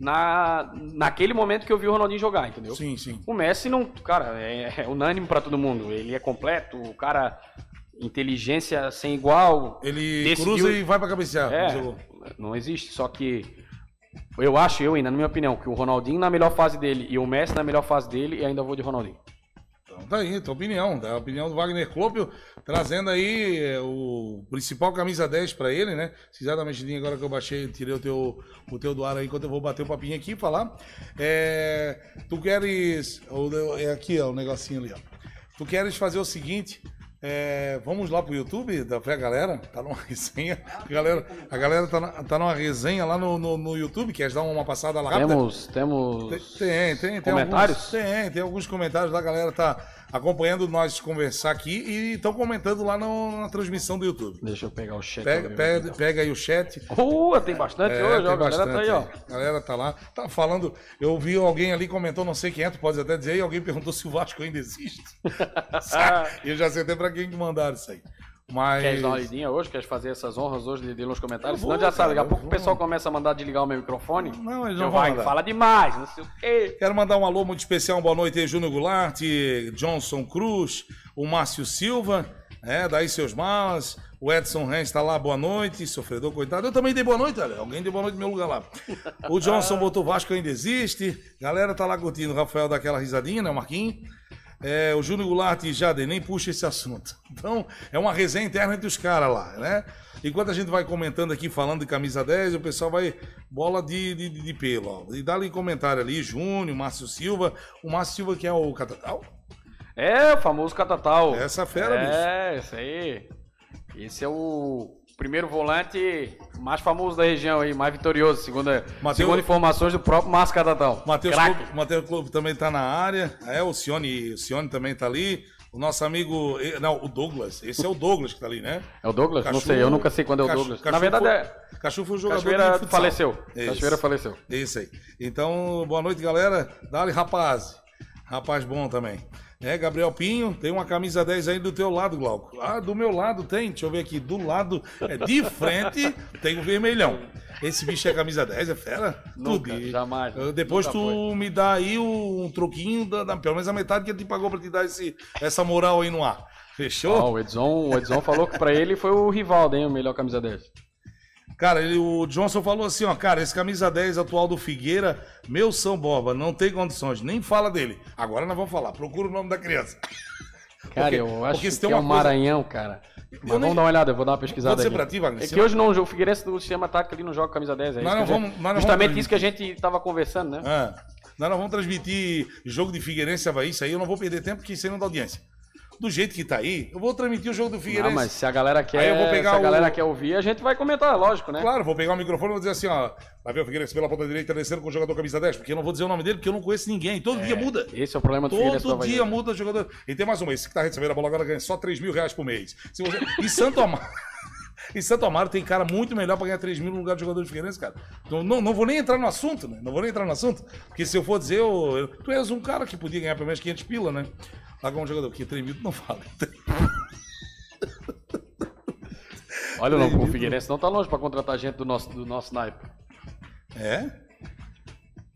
na, naquele momento que eu vi o Ronaldinho jogar, entendeu? Sim, sim. O Messi não, cara, é, é unânime pra todo mundo. Ele é completo, o cara inteligência sem igual. Ele Decidiu- cruza e vai pra cabecear. É, não existe, só que eu acho, eu ainda, na minha opinião, que o Ronaldinho na melhor fase dele e o Messi na melhor fase dele, e ainda vou de Ronaldinho. Então tá aí, tua opinião. tá? A opinião do Wagner Clopio, trazendo aí é, o principal camisa 10 pra ele, né? Se quiser dar mexidinha agora que eu baixei, tirei o teu, o teu do ar aí, enquanto eu vou bater o papinho aqui e falar. É, tu queres. É aqui, ó, o negocinho ali, ó. Tu queres fazer o seguinte. É, vamos lá pro YouTube da Fé Galera, tá numa resenha. A galera, a galera tá, na, tá numa resenha lá no, no, no YouTube, queres dar uma passada lá rápida? Temos, temos Tem, tem, tem. Comentários? Alguns, tem, tem alguns comentários lá, a galera tá acompanhando nós conversar aqui e estão comentando lá no- na transmissão do YouTube. Deixa eu pegar o chat. Pega, pega, pega aí o chat. Rua, tem bastante É, hoje, tem ó. A galera tá aí, ó. A galera tá lá. Tá falando. Eu vi alguém ali comentou, não sei quem é, tu pode até dizer, aí alguém perguntou se o Vasco ainda existe. E eu já sei até pra quem que mandaram isso aí. Mas. Queres dar uma lidinha hoje? Queres fazer essas honras hoje de, de nos comentários? Vou, Senão já sabe, daqui a pouco o pessoal começa a mandar desligar o meu microfone. Não, eles não vão vai, fala demais, não sei o quê. Quero mandar um alô muito especial, boa noite aí, Júnior Goulart, Johnson Cruz, o Márcio Silva, né, daí seus malas, o Edson Renz tá lá, boa noite, sofredor, coitado. Eu também dei boa noite, olha, alguém deu boa noite no meu lugar lá. O Johnson botou Vasco ainda existe, galera tá lá curtindo, o Rafael daquela risadinha, né, Marquinhos. É, o Júnior Goulart e Jade nem puxa esse assunto. Então, é uma resenha interna entre os caras lá, né? Enquanto a gente vai comentando aqui, falando de camisa 10, o pessoal vai bola de, de, de pelo, ó. E dá ali comentário ali, Júnior, Márcio Silva. O Márcio Silva que é o Catatal? É, o famoso Catatal. Essa fera, É, isso aí. Esse é o primeiro volante mais famoso da região aí, mais vitorioso, segundo, Mateus- segundo informações do próprio Márcio Catatal. Matheus. Clube, Matheus Clube também tá na área. É, o Cione, o Cione também tá ali. O nosso amigo. Não, o Douglas. Esse é o Douglas que tá ali, né? É o Douglas? não sei, eu nunca sei quando é o Cachu- Douglas. Cachu Na verdade foi- é. Cachu foi um jogador Cachoeira de faleceu. Isso. Cachoeira faleceu. Isso aí. Então, boa noite, galera. Dali, rapaz. Rapaz bom também. É, Gabriel Pinho, tem uma camisa 10 aí do teu lado, Glauco. Ah, do meu lado tem, deixa eu ver aqui. Do lado, é, de frente, tem o vermelhão. Esse bicho é camisa 10, é fera? Nunca, Tudo. jamais, Depois nunca tu me dá aí um troquinho, da, da- pelo menos a metade que ele te pagou pra te dar esse, essa moral aí no ar. Fechou? Ó, o Edson, o Edson falou que pra ele foi o Rivaldo, hein, o melhor camisa 10. Cara, ele- o Johnson falou assim, ó, cara, esse camisa 10 atual do Figueira, meu São Boba, não tem condições, nem fala dele. Agora nós vamos falar, procura o nome da criança. Cara, Porque- eu acho que é um coisa- Maranhão, cara. Mas vamos dar uma olhada, eu vou dar uma pesquisada dizer aqui. pra ti, Wagner, É que hoje não, o Figueirense do sistema tático ali não joga camisa 10. É Nós isso vamos- gente- justamente vamos isso que a gente tava conversando, né? Ah, nós não vamos transmitir jogo de Figueirense Havaí, isso aí eu não vou perder tempo, porque isso aí não dá audiência. Do jeito que tá aí, eu vou transmitir o jogo do Não, Figueirense. mas se a galera quer, Aí eu vou pegar se a o- galera quer ouvir, a gente vai comentar, lógico, né? Claro, vou pegar o microfone e vou dizer assim, ó, vai ver o Figueirense pela ponta direita, descendo com o jogador camisa 10, porque eu não vou dizer o nome dele, porque eu não conheço ninguém, todo dia muda. Esse é o problema do Figueirense do Todo dia muda o jogador. E tem mais um, esse que tá recebendo a bola agora ganha só 3 mil reais por mês. Se você... E Santo Amaro. E Santo Amaro tem cara muito melhor pra ganhar 3 mil no lugar de jogador de Figueirense, cara. Então, não, não vou nem entrar no assunto, né? Não vou nem entrar no assunto. Porque se eu for dizer, eu, eu- tu és um cara que podia ganhar pelo menos 500 pila, né? Pagar um jogador que 3 mil, tu não fala. Olha, não, o Figueirense não tá longe pra contratar gente do nosso, do nosso naipe. É?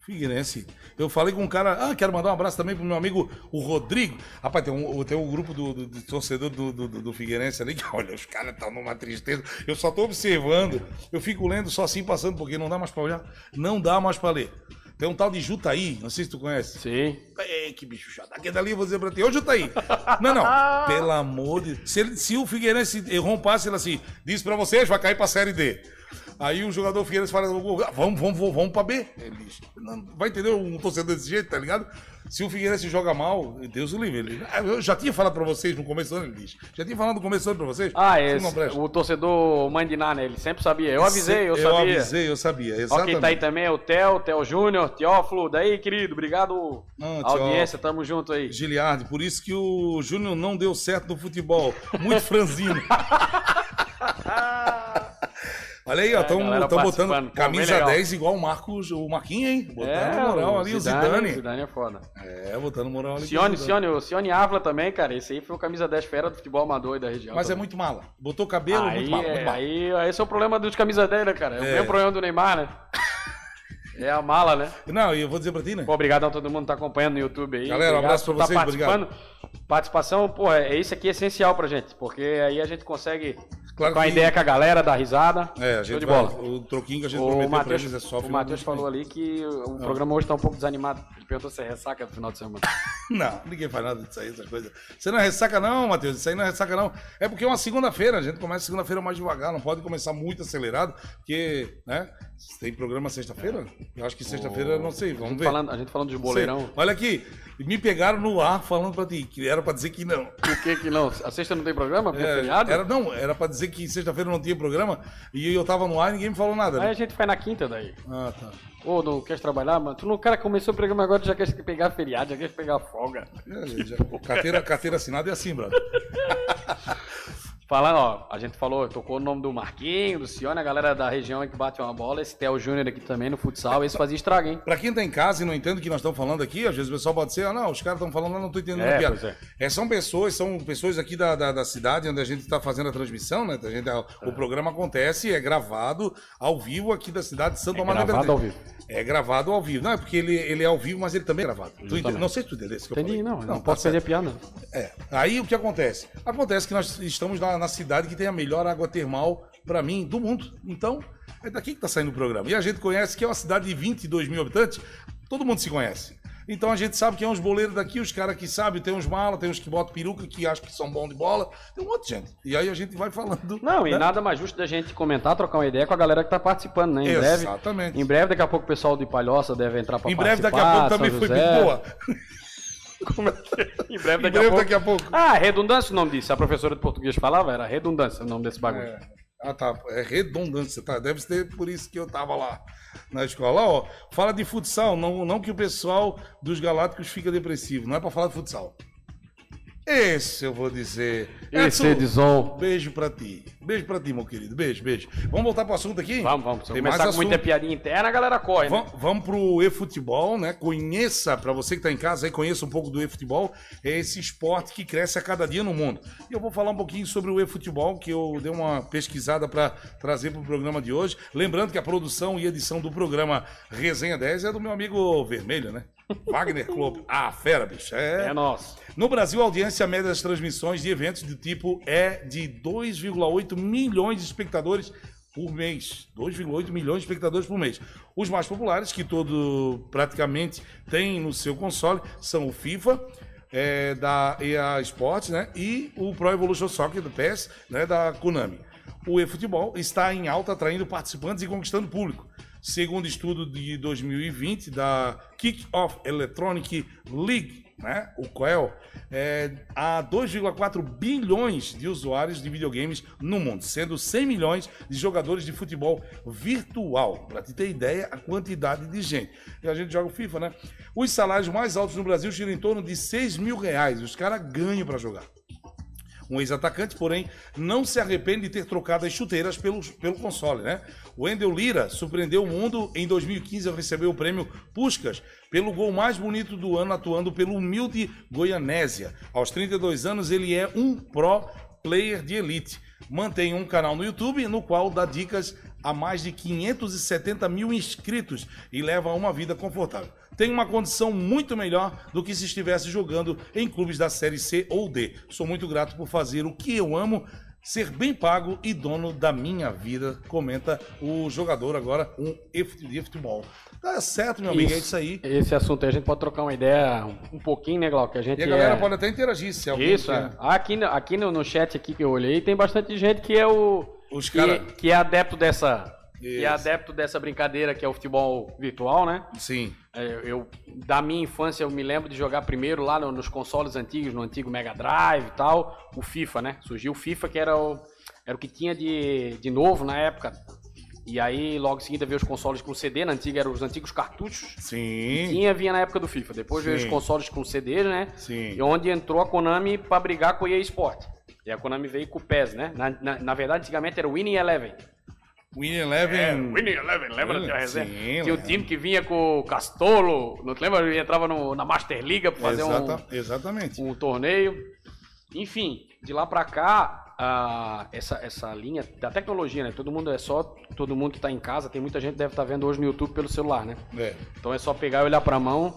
Figueirense. Eu falei com um cara. Ah, quero mandar um abraço também pro meu amigo, o Rodrigo. Rapaz, tem um, tem um grupo do, do, do torcedor do, do, do- Figueirense ali que, olha, os caras estão numa tristeza. Eu só tô observando. Eu fico lendo só assim passando, porque não dá mais pra olhar. Não dá mais pra ler. Tem um tal de Jutaí, não sei se tu conhece. Sim. Ei, que bicho chato. Aquele dali eu vou dizer pra ti. Ô, Jutaí. Não, não. Pelo amor de se, ele- se o Figueirense errou um passe, ele assim, disse pra vocês, vai cair pra Série D. Aí o jogador Figueirense fala, vamos, vamos, vamos, vamos pra B. Ele diz, não, vai entender um torcedor desse jeito, tá ligado? Se o Figueirense joga mal, Deus o livre. Ele, "Ah, eu já tinha falado pra vocês no começo do ano, ele diz. Já tinha falado no começo do ano pra vocês. Ah, esse, o torcedor Mãe de Ná, né? Ele sempre sabia. Eu avisei, eu, Eu sabia. avisei, eu sabia. Ó, Exatamente. quem tá aí também é o Theo, Theo Júnior, Teófilo. Daí, querido, obrigado. Não, audiência, tamo junto aí. Giliardi, por isso que o Júnior não deu certo no futebol. Muito franzino. Olha aí, ó, É, estão galera botando. Pô, camisa legal. 10 igual o Marcos, o Marquinhos, hein? Botando É, moral ali, o Zidane. Zidane é foda. É, botando moral ali. Cione. Cione, o Cione Ávila também, cara. Esse aí foi o camisa 10 fera do futebol amador aí da região. Mas é também. muito mala. Botou cabelo, aí, muito mala. é, Muito mala. aí, esse é o problema dos camisa 10, né, cara? É o É. mesmo problema do Neymar, né? É a mala, né? Não, e eu vou dizer pra ti, né? Pô, obrigado a todo mundo que tá acompanhando no YouTube aí. Galera, um Obrigado abraço pra tá vocês, obrigado. participando. Participação, pô, é isso aqui é essencial pra gente, porque aí a gente consegue Claro com a ideia com a galera, dar risada. É, a gente de vai, bola. o troquinho que a gente O prometeu pra Matheus, eles é só o Matheus falou ali que o programa hoje tá um pouco desanimado. Ele perguntou se é ressaca no final de semana. Não, ninguém faz nada disso aí, essas coisas. Você não é ressaca, não, Matheus. Isso aí não é ressaca, não. É porque é uma segunda-feira, a gente começa segunda-feira mais devagar, não pode começar muito acelerado, porque, né? Tem programa sexta-feira? Eu acho que sexta-feira, não sei, vamos ver. falando, a gente falando de Sei. boleirão. Olha aqui, me pegaram no ar falando pra ti, que era pra dizer que não. Por que que não? A sexta não tem programa? Porque é, É, feriado? era, não, era pra dizer que sexta-feira não tinha programa e eu tava no ar e ninguém me falou nada. Aí a Né? gente vai na quinta daí. Ah, tá. Ô, não quer trabalhar, mano? Tu não, cara começou o programa agora, tu já quer pegar feriado, já quer pegar folga. É, já- carteira, carteira assinada é assim, brother. Falando, ó, a gente falou, tocou o nome do Marquinho, do Cione, a galera da região que bate uma bola, esse Theo Júnior aqui também no futsal, esse fazia estrago, hein? Pra quem tá em casa e não entende o que nós estamos falando aqui, às vezes o pessoal pode ser, ah, não, os caras estão falando, eu não tô entendendo É, a piada. pois É, são pessoas, são pessoas aqui da, da, da cidade onde a gente está fazendo a transmissão, né? A gente, É. o programa acontece, é gravado ao vivo aqui da cidade de Santo Amaro da gravado ao vivo. É gravado ao vivo. Não, é porque ele, ele é ao vivo, mas ele também é gravado. Não sei se tu entendeu isso que eu Entendi, falei. não, não, tá posso perder piada. É. Aí o que acontece? Acontece que nós estamos na, na cidade que tem a melhor água termal, pra mim, do mundo. Então, é daqui que tá saindo o programa. E a gente conhece que é uma cidade de 22 mil habitantes, todo mundo se conhece. Então a gente sabe que é uns boleiros daqui, os caras que sabem, tem uns malas, tem uns que botam peruca, que acham que são bons de bola, tem um monte de gente. E aí a gente vai falando. Não, e né? nada mais justo da gente comentar, trocar uma ideia com a galera que tá participando, né? Em breve. Exatamente. Em breve, daqui a pouco o pessoal de Palhoça deve entrar pra Em breve, daqui participar, a pouco também foi José. boa. Como é que é? Em breve, Em daqui, breve, a pouco. daqui a pouco. Ah, redundância o nome disso. A professora de português falava, era redundância o nome desse bagulho. É. Ah, tá. É redundância, tá? Deve ser por isso que eu tava lá na escola. Ó, fala de futsal, não, não que o pessoal dos Galácticos fica depressivo. Não é pra falar de futsal. Esse eu vou dizer. Esse Edson, Edson. Beijo pra ti. Beijo pra ti, meu querido. Beijo, beijo. Vamos voltar pro assunto aqui? Vamos, vamos. Se Tem começar mais com muita piadinha interna, a galera corre, né? Vam- Vamos pro e-futebol, né? Conheça, pra você que tá em casa aí, conheça um pouco do e-futebol. É esse esporte que cresce a cada dia no mundo. E eu vou falar um pouquinho sobre o e-futebol, que eu dei uma pesquisada pra trazer pro programa de hoje. Lembrando que a produção e edição do programa Resenha 10 é do meu amigo Vermelho, né? Wagner Clube. Ah, fera, bicho. É nosso. No Brasil, a audiência média das transmissões de eventos do tipo é de 2,8 milhões de espectadores por mês. 2,8 milhões de espectadores por mês. Os mais populares, que todo praticamente tem no seu console, são o FIFA, é, da EA Sports, né? E o Pro Evolution Soccer do PES, né? Da Konami. O eFootball está em alta, atraindo participantes e conquistando público. Segundo estudo de 2020 da Kick-Off Electronic League, né? o COEL, é, há 2,4 bilhões de usuários de videogames no mundo, sendo 100 milhões de jogadores de futebol virtual. Para te ter ideia, a quantidade de gente. E a gente joga o FIFA, né? Os salários mais altos no Brasil giram em torno de 6 mil reais. Os caras ganham para jogar. Um ex-atacante, porém, não se arrepende de ter trocado as chuteiras pelo, pelo console, né? O Wendel Lira surpreendeu o mundo em 2015 ao receber o prêmio Puskas pelo gol mais bonito do ano atuando pelo humilde Goianésia. Aos 32 anos, ele é um pro player de elite. Mantém um canal no YouTube no qual dá dicas a mais de 570 mil inscritos e leva uma vida confortável. Tem uma condição muito melhor do que se estivesse jogando em clubes da Série C ou D. Sou muito grato por fazer o que eu amo, ser bem pago e dono da minha vida, comenta o jogador agora, um de futebol. Tá certo, meu amigo, é isso aí. Esse assunto aí a gente pode trocar uma ideia um pouquinho, né, Glauco? Que a gente E a galera é... pode até interagir, se alguém Isso, quer. é. Aqui, aqui no, no chat aqui que eu olhei, tem bastante gente que é o. Os que, cara- que é adepto dessa. Que é Isso. adepto dessa brincadeira que é o futebol virtual, né? Sim. É, Eu, da minha infância, eu me lembro de jogar primeiro lá no- nos consoles antigos, no antigo Mega Drive e tal, o FIFA, né? Surgiu o FIFA, que era o, era o que tinha de, de novo na época. E aí, logo em seguida, veio os consoles com CD, na antiga eram os antigos cartuchos. Sim. Tinha, vinha na época do FIFA. Depois veio os Sim. consoles com CDs, né? Sim. E onde entrou a Konami pra brigar com o EA Sport. E a Konami veio com o PES, né? Na, na, na verdade, antigamente era o Winning Eleven. Win Eleven. Winning Eleven, lembra? Tinha, a resenha? Sim, Tinha o lembro. time que vinha com o Castolo, não te lembra? Ele entrava no- na Master Liga pra fazer Exata- Exatamente. um, um torneio. Enfim, de lá pra cá, essa, essa linha da tecnologia, né? Todo mundo é só, todo mundo que tá em casa, tem muita gente que deve estar vendo hoje no YouTube pelo celular, né? É. Então é só pegar e olhar pra mão,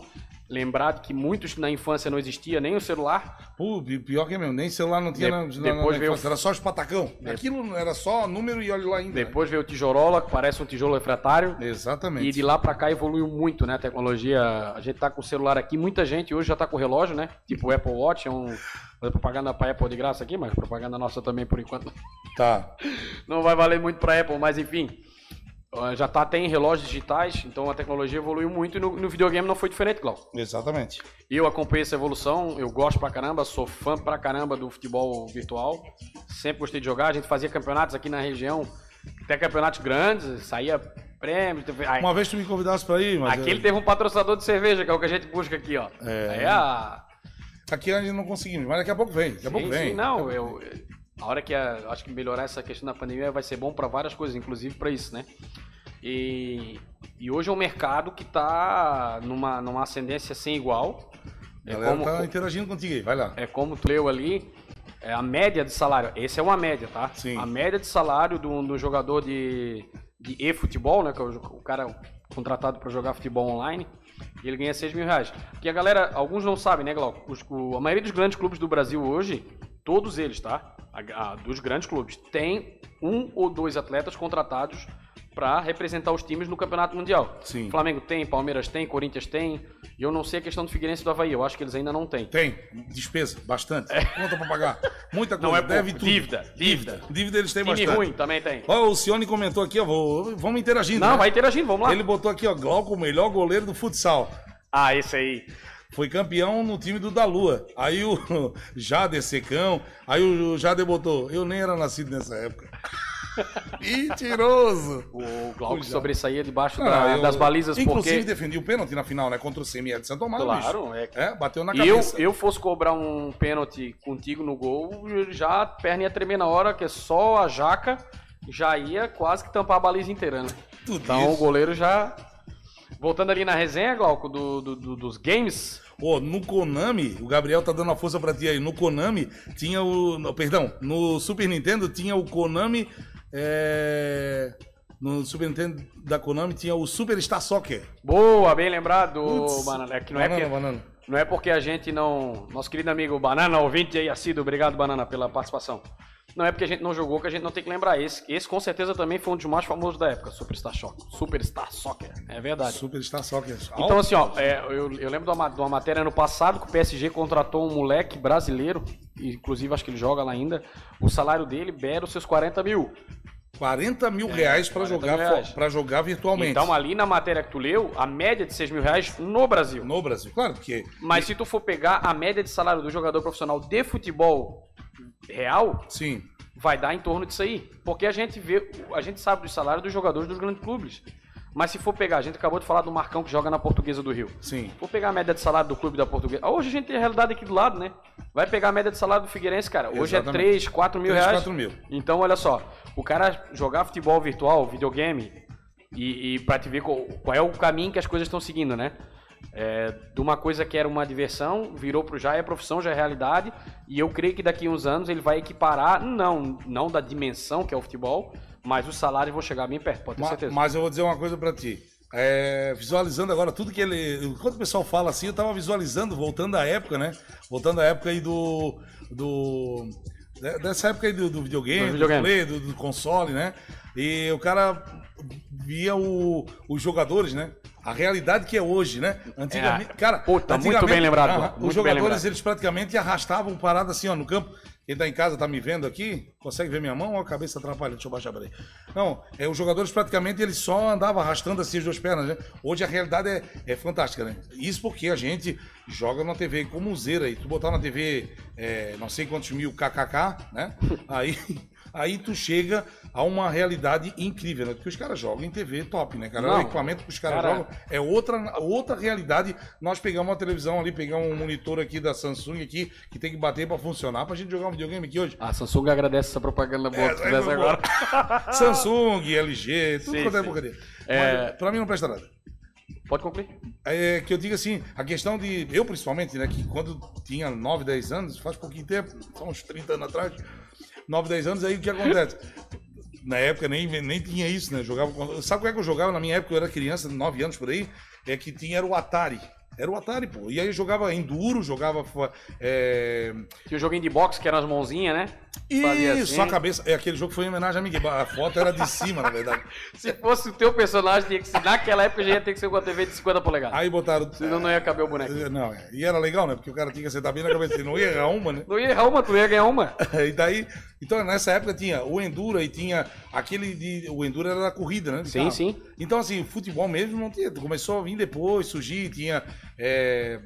lembrar que muitos na infância não existia nem o celular, Pô, pi- pior que é mesmo, nem celular não tinha De- na, depois na veio o- infância, era só os patacão. Aquilo era só número e olha lá ainda. né? depois veio o tijolola, que parece um tijolo refratário. Exatamente. E de lá pra cá evoluiu muito, né? A tecnologia. A gente tá com o celular aqui, muita gente hoje já tá com o relógio, né? Tipo o Apple Watch, é um. Fazer propaganda pra Apple de graça aqui, mas propaganda nossa também por enquanto Tá. não vai valer muito pra Apple, mas enfim. Ah, Já tá até em relógios digitais, então a tecnologia evoluiu muito e no, no videogame não foi diferente, Glauco. Exatamente. Eu acompanhei essa evolução, eu gosto pra caramba, sou fã pra caramba do futebol virtual. Sempre gostei de jogar, a gente fazia campeonatos aqui na região, até campeonatos grandes, saía prêmios. teve- Uma vez tu me convidasse pra ir, mas. Aqui ele teve um patrocinador de cerveja, que é o que a gente busca aqui, ó. É. Aí a. Aqui a gente não conseguimos, mas daqui a pouco vem. Daqui a pouco Sim, vem. sim, não, eu. A hora que a- acho que melhorar essa questão da pandemia vai ser bom para várias coisas, inclusive para isso, né? E, e hoje é um mercado que tá numa, numa ascendência sem igual. A É galera como, tá interagindo contigo aí, vai lá. é como tu leu ali, é a média de salário. Esse é uma média, tá? Sim. A média de salário do, do jogador de, de e-futebol, né? Que é o, o cara contratado para jogar futebol online, ele ganha 6 mil reais. Porque a galera, alguns não sabem, né, Glauco? Os- o- a maioria dos grandes clubes do Brasil hoje, todos eles, tá? A- a- dos grandes clubes, tem um ou dois atletas contratados pra representar os times no Campeonato Mundial. Sim. Flamengo tem, Palmeiras tem, Corinthians tem. E eu não sei a questão do Figueirense e do Havaí. Eu acho que eles ainda não têm. Tem, despesa, bastante. Conta pra pagar. Muita coisa, É. Não é deve tudo. Dívida, dívida. Dívida eles têm Time bastante. ruim também tem. Ó, o Cione comentou aqui, ó, vou- vamos interagindo. Não, né? vai interagindo, vamos lá. Ele botou aqui, ó, Glauco, o melhor goleiro do futsal. Ah, esse aí. Foi campeão no time do da Lua. Aí o Jader Secão, aí o Jader botou, eu nem era nascido nessa época. Mentiroso! O Glauco é. sobressaía debaixo Ah, da- eu- das balizas Inclusive porque... defendi o pênalti na final, né? Contra o CME de Santo Amaro. Claro, bicho. é. É, bateu na E eu, cabeça. eu fosse cobrar um pênalti contigo no gol, já a perna ia tremer na hora, que é só a jaca já ia quase que tampar a baliza inteira, né? Tudo Então isso. o goleiro já. Voltando ali na resenha, Glauco, do, do- do- dos games. Pô, no Konami, o Gabriel tá dando uma força pra ti aí. No Konami tinha o. no- perdão, no Super Nintendo tinha o Konami. é, No Super Nintendo da Konami tinha o Super Star Soccer. Boa, bem lembrado, Banana. É que não é banana, que- banana. Não é porque a gente não. Nosso querido amigo Banana, ouvinte aí assíduo, obrigado, Banana, pela participação. Não é porque a gente não jogou que a gente não tem que lembrar. Esse, esse com certeza também foi um dos mais famosos da época, Superstar Soccer. Superstar Soccer, é verdade. Super Star Soccer. Então, assim, ó, é, eu, eu lembro de uma, de uma matéria no passado que o PSG contratou um moleque brasileiro, inclusive acho que ele joga lá ainda. O salário dele beira os seus 40 mil. 40 mil reais pra 40 jogar, reais. pra jogar virtualmente. Então, ali na matéria que tu leu, a média de 6 mil reais no Brasil. No Brasil, claro, porque. Mas se tu for pegar a média de salário do jogador profissional de futebol real, Sim. vai dar em torno disso aí. Porque a gente vê, a gente sabe dos salários dos jogadores dos grandes clubes. Mas se for pegar, a gente acabou de falar do Marcão que joga na Portuguesa do Rio. Sim. Vou pegar a média de salário do clube da Portuguesa. Hoje a gente tem a realidade aqui do lado, né? Vai pegar a média de salário do Figueirense, cara. Hoje Exatamente. é 3, 4 mil 3, reais. 4 mil. Então, olha só. O cara jogar futebol virtual, videogame, e, e pra te ver qual, qual é o caminho que as coisas estão seguindo, né? É, de uma coisa que era uma diversão, virou pro já é profissão, já é realidade. E eu creio que daqui a uns anos ele vai equiparar, não, não da dimensão que é o futebol, mas os salários vão chegar bem perto, pode ter Ma- certeza. Mas eu vou dizer uma coisa pra ti. É, visualizando agora tudo que ele. Enquanto o pessoal fala assim, eu tava visualizando, voltando à época, né? Voltando à época aí do. do de- dessa época aí do, do videogame, Do do, videogame. play, do, do console, né? E o cara via o- os jogadores, né? A realidade que é hoje, né? Antigamente, É, cara, puta, muito antigamente, bem lembrado, ah, os muito bem jogadores lembrado. eles praticamente arrastavam parada assim, ó, no campo. Quem tá em casa tá me vendo aqui, consegue ver minha mão ou a cabeça atrapalha? Deixa eu baixar pra aí. Não, é, os jogadores praticamente eles só andavam arrastando assim as duas pernas, né? Hoje a realidade é, é fantástica, né? Isso porque a gente joga na TV como zera aí. Tu botar na TV é, não sei quantos mil kkk, né? Aí, aí tu chega a uma realidade incrível, né? Porque os caras jogam em TV top, né, cara? Não, o equipamento que os caras cara- jogam é outra, outra realidade. Nós pegamos uma televisão ali, pegamos um monitor aqui da Samsung aqui, que tem que bater pra funcionar pra gente jogar um videogame aqui hoje. A Samsung agradece essa propaganda boa que tu É, é, agora. Samsung, LG, tudo Sim, quanto é porcaria. É- Mas pra mim não presta nada. Pode concluir? É que eu digo assim, a questão de. Eu principalmente, né? Que quando tinha 9, 10 anos, faz pouquinho tempo, são uns 30 anos atrás, 9, 10 anos, aí o que acontece? Na época nem, nem tinha isso, né? Jogava Sabe qual é que eu jogava na minha época? Eu era criança, 9 anos por aí. É que tinha era o Atari. Era o Atari, pô. E aí jogava Enduro, jogava. É... Tinha o joguinho de boxe, que eram as mãozinhas, né? Isso, assim. a cabeça. É, aquele jogo foi em homenagem a Miguel. A foto era de cima, na verdade. Se fosse o teu personagem, tinha que ser, naquela época já ia ter que ser com a TV de 50 polegadas. Aí botaram. Senão não ia caber o boneco. É, Não, é. e era legal, né? Porque o cara tinha que acertar bem na cabeça, ele não ia errar uma, né? Não ia errar uma, tu ia ganhar uma. E daí, então nessa época tinha o Enduro e tinha aquele de. O Enduro era da corrida, né? Sim, carro. sim. Então, assim, futebol mesmo não tinha. Começou a vir depois, surgir, tinha. é,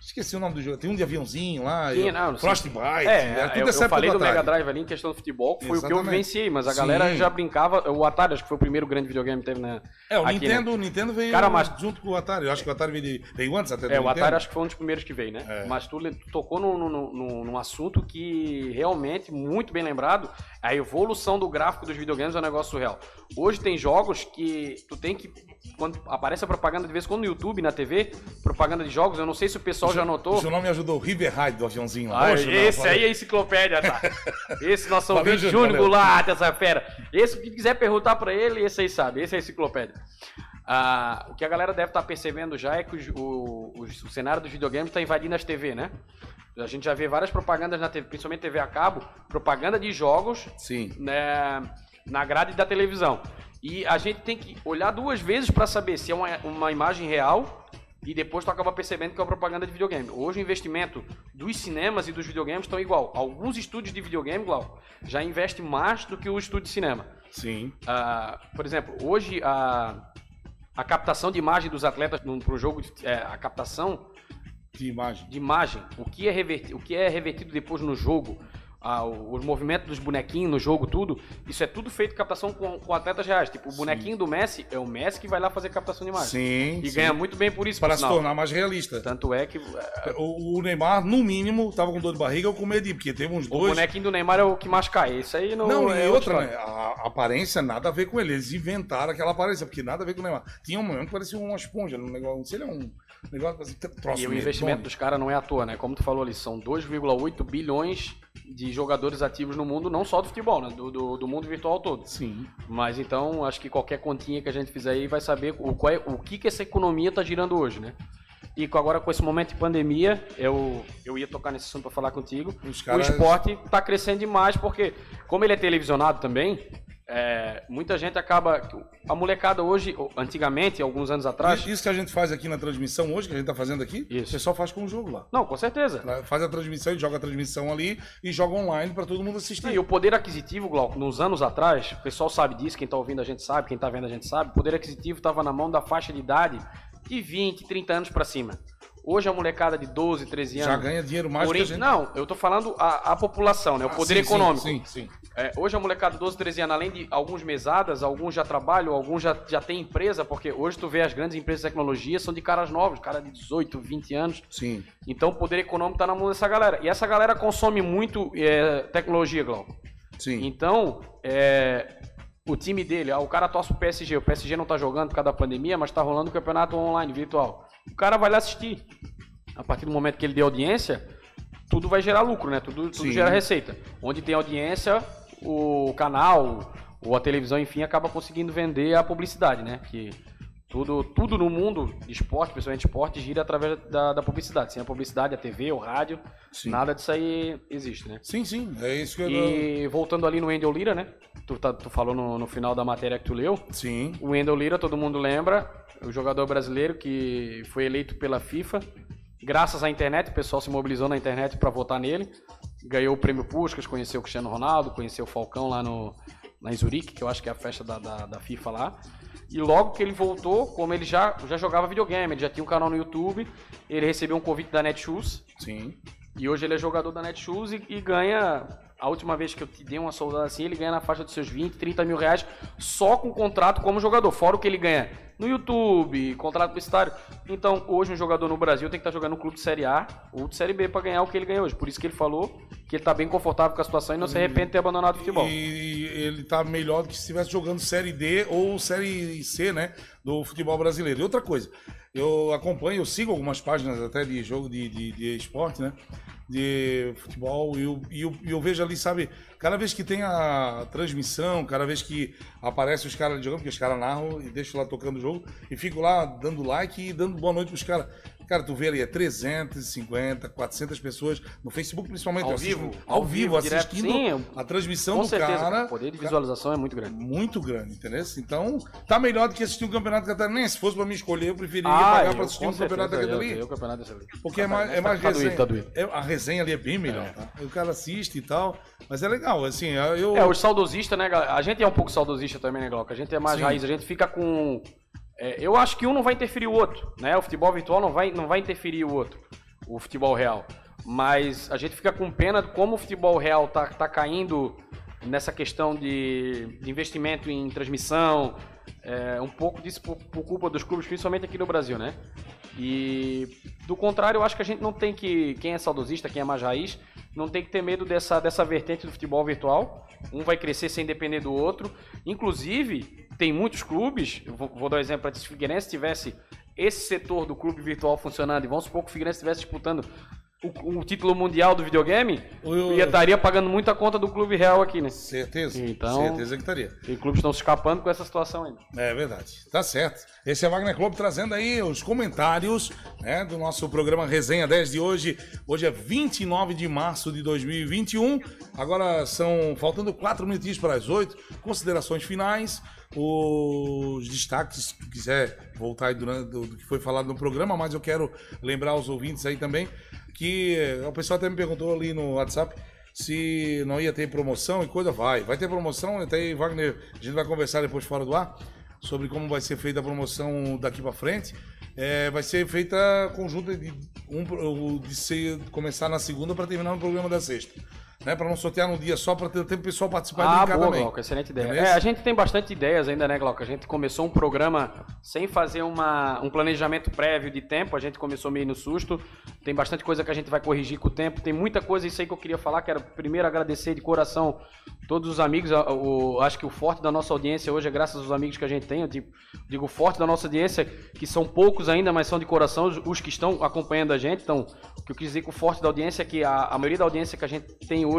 Esqueci o nome do jogo. Tem um de aviãozinho lá. Tinha, eu- não, não. Frostbite. era É, tudo eu, dessa eu época falei do. Mega Drive ali em questão do futebol, que foi o que eu Exatamente. vivenciei, mas a Sim. galera já brincava. O Atari, acho que foi o primeiro grande videogame que teve na. É, o aqui, né? Nintendo, o Nintendo veio Cara, mas- junto com o Atari. Eu acho que o Atari veio, antes até do É, o Nintendo. Atari acho que foi um dos primeiros que veio, né? É. Mas tu, tocou num, num, num- num assunto que realmente, muito bem lembrado, a evolução do gráfico dos videogames é um negócio surreal. Hoje tem jogos que tu tem que. Quando aparece a propaganda de vez em quando no YouTube, na TV, propaganda de jogos, eu não sei se o pessoal já notou. O seu nome me ajudou, River Ride do aviãozinho lá. Ah, Poxa, não, esse valeu. aí é enciclopédia, tá? Esse nosso Valeu, ouvinte Júnior. Goulart, essa fera. Esse que quiser perguntar pra ele, esse aí sabe. Esse é a enciclopédia. Ah, o que a galera deve estar percebendo já é que o, o- o cenário dos videogames está invadindo as TV, né? A gente já vê várias propagandas na TV, principalmente TV a cabo, propaganda de jogos Sim. né, na grade da televisão. E a gente tem que olhar duas vezes para saber se é uma, uma imagem real e depois tu acaba percebendo que é uma propaganda de videogame. Hoje o investimento dos cinemas e dos videogames estão igual. Alguns estúdios de videogame, igual, já investem mais do que o estúdio de cinema. Sim. Ah, por exemplo, hoje a, a captação de imagem dos atletas para o jogo, é, a captação De imagem. de imagem, o que é, reverti- o que é revertido depois no jogo, ah, o- os movimentos dos bonequinhos no jogo, tudo, isso é tudo feito captação com, com atletas reais. Tipo, o bonequinho do Messi é o Messi que vai lá fazer captação de imagem. Sim. E sim. ganha muito bem por isso, Para se tornar mais realista. Tanto é que é, O, o Neymar, no mínimo, tava com dor de barriga ou com medo, porque teve uns o dois. bonequinho do Neymar é o que mais cai. Isso aí não, Não, é e outra, história. né? A, a aparência nada a ver com ele. Eles inventaram aquela aparência, porque nada a ver com o Neymar. Tinha um momento que parecia uma esponja, um negócio, não sei, ele é um negócio E o investimento dos caras não é à toa, né? Como tu falou ali, são 2,8 bilhões de jogadores ativos no mundo, não só do futebol, né? Do, do, do mundo virtual todo. Sim. Mas então, acho que qualquer continha que a gente fizer aí vai saber o, qual é, o que, que essa economia tá girando hoje, né? E agora com esse momento de pandemia, eu, eu ia tocar nesse assunto para falar contigo. Caras- O esporte tá crescendo demais, porque como ele é televisionado também, é, muita gente acaba... A molecada hoje, antigamente, alguns anos atrás... Isso que a gente faz aqui na transmissão hoje, que a gente tá fazendo aqui, Isso. o pessoal faz com o jogo lá. Não, com certeza. Faz a transmissão joga a transmissão ali e joga online pra todo mundo assistir. E o poder aquisitivo, Glauco, nos anos atrás, o pessoal sabe disso, quem tá ouvindo a gente sabe, quem tá vendo a gente sabe, o poder aquisitivo estava na mão da faixa de idade de 20, 30 anos pra cima. Hoje a molecada de 12, 13 anos. Já ganha dinheiro mais Porém, do que a gente. Não, eu tô falando a, a população, né? O Ah, poder sim, sim, econômico. Sim, sim. É, hoje a molecada de 12, 13 anos, além de alguns mesadas, alguns já trabalham, alguns já, já têm empresa, porque hoje tu vê as grandes empresas de tecnologia são de caras novos, cara de 18, 20 anos. Sim. Então o poder econômico tá na mão dessa galera. E essa galera consome muito é, tecnologia, Glauco. Sim. Então, é, o time dele, ah, o cara torce pro PSG, o PSG não tá jogando por causa da pandemia, mas tá rolando o campeonato online, virtual. O cara vai lá assistir. A partir do momento que ele dê audiência, tudo vai gerar lucro, né? Tudo, tudo Sim. gera receita. Onde tem audiência, o canal ou a televisão, enfim, acaba conseguindo vender a publicidade, né? Que tudo, tudo no mundo esporte, principalmente esporte, gira através da, da publicidade. Sem a publicidade, a TV, o rádio, Sim. nada disso aí existe, né? Sim, sim. É isso que eu. E voltando ali no Wendel Lira, né? Tu, tá- tu falou no, no final da matéria que tu leu. Sim. O Wendel Lira, todo mundo lembra, o jogador brasileiro que foi eleito pela FIFA. Graças à internet, o pessoal se mobilizou na internet para votar nele. Ganhou o prêmio Puskas, conheceu o Cristiano Ronaldo, conheceu o Falcão lá no, em Zurique, que eu acho que é a festa da, da, da FIFA lá. E logo que ele voltou, como ele já, já jogava videogame, ele já tinha um canal no YouTube, ele recebeu um convite da Netshoes, Sim. e hoje ele é jogador da Netshoes e, e ganha. A última vez que eu te dei uma soldada assim, ele ganha na faixa dos seus 20, 30 mil reais só com contrato como jogador, fora o que ele ganha no YouTube, contrato publicitário. Então, hoje um jogador no Brasil tem que estar jogando no clube de Série A ou de Série B para ganhar o que ele ganha hoje. Por isso que ele falou que ele tá bem confortável com a situação e não se arrepende de ter abandonado o futebol. E ele tá melhor do que se estivesse jogando Série D ou Série C, né? Do futebol brasileiro. E outra coisa, eu acompanho, eu sigo algumas páginas até de jogo de, de, de esporte, né? De futebol, e eu, e, eu, e eu vejo ali, sabe, cada vez que tem a transmissão, cada vez que aparece os caras jogando, porque os caras narram e deixam lá tocando o jogo, e fico lá dando like e dando boa noite pros caras. Cara, tu vê ali, é 350, 400 pessoas, no Facebook principalmente. Ao vivo, ao vivo, vivo, assistindo a transmissão Com do certeza, cara. o poder de visualização é muito grande. Muito grande, entendeu? Então, tá melhor do que assistir um campeonato catarinense. Se fosse pra me escolher, eu preferiria Ah, pagar eu, pra assistir um campeonato certeza, eu- o campeonato. Porque é mais, é mais tá resenha. tá doído. É, a resenha ali é bem melhor, tá? O cara assiste e tal. Mas é legal, assim, eu. É, os saudosistas, né, galera? A gente é um pouco saudosista também, né, Glauco? A gente é mais Sim. raiz, a gente fica com. É, eu acho que um não vai interferir o outro, né? O futebol virtual não vai, não vai interferir o outro, o futebol real. Mas a gente fica com pena de como o futebol real tá, tá caindo nessa questão de, de investimento em transmissão, é, um pouco disso por, por culpa dos clubes, principalmente aqui no Brasil, né? E do contrário, eu acho que a gente não tem que. Quem é saudosista, quem é mais raiz, não tem que ter medo dessa, dessa vertente do futebol virtual. Um vai crescer sem depender do outro. Inclusive, tem muitos clubes, vou, vou dar um exemplo para se o Figueirense tivesse esse setor do clube virtual funcionando, e vamos supor que o Figueirense estivesse disputando o, o título mundial do videogame, O- ia estaria pagando muita conta do Clube Real aqui, né? Certeza. Então- Certeza que estaria. E clubes estão se escapando com essa situação ainda. É verdade, tá certo. Esse é Wagner Clube trazendo aí os comentários né, do nosso programa Resenha 10 de hoje. Hoje é 29 de março de 2021. Agora são faltando quatro minutinhos para as 8. Considerações finais, os destaques, se quiser voltar aí durante do, do que foi falado no programa, mas eu quero lembrar aos ouvintes aí também que eh, o pessoal até me perguntou ali no WhatsApp se não ia ter promoção e coisa, vai. Vai ter promoção, até aí, Wagner, a gente vai conversar depois fora do ar sobre como vai ser feita a promoção daqui para frente. É, vai ser feita conjunta de, um, de ser, começar na segunda para terminar no programa da sexta. Né, para não sortear num dia só, para ter tempo pessoal participar Ah, de cada boa, também. Glauco, excelente ideia. É, a gente tem bastante ideias ainda, né, Glauco? A gente começou um programa sem fazer uma, um planejamento prévio de tempo, a gente começou meio no susto. Tem bastante coisa que a gente vai corrigir com o tempo. Tem muita coisa, isso aí que eu queria falar. Quero primeiro agradecer de coração todos os amigos. o- acho que o forte da nossa audiência hoje é graças aos amigos que a gente tem. Eu digo, digo forte da nossa audiência, que são poucos ainda, mas são de coração os, os que estão acompanhando a gente. Então, o que eu quis dizer com o forte da audiência é que a, a maioria da audiência que a gente tem hoje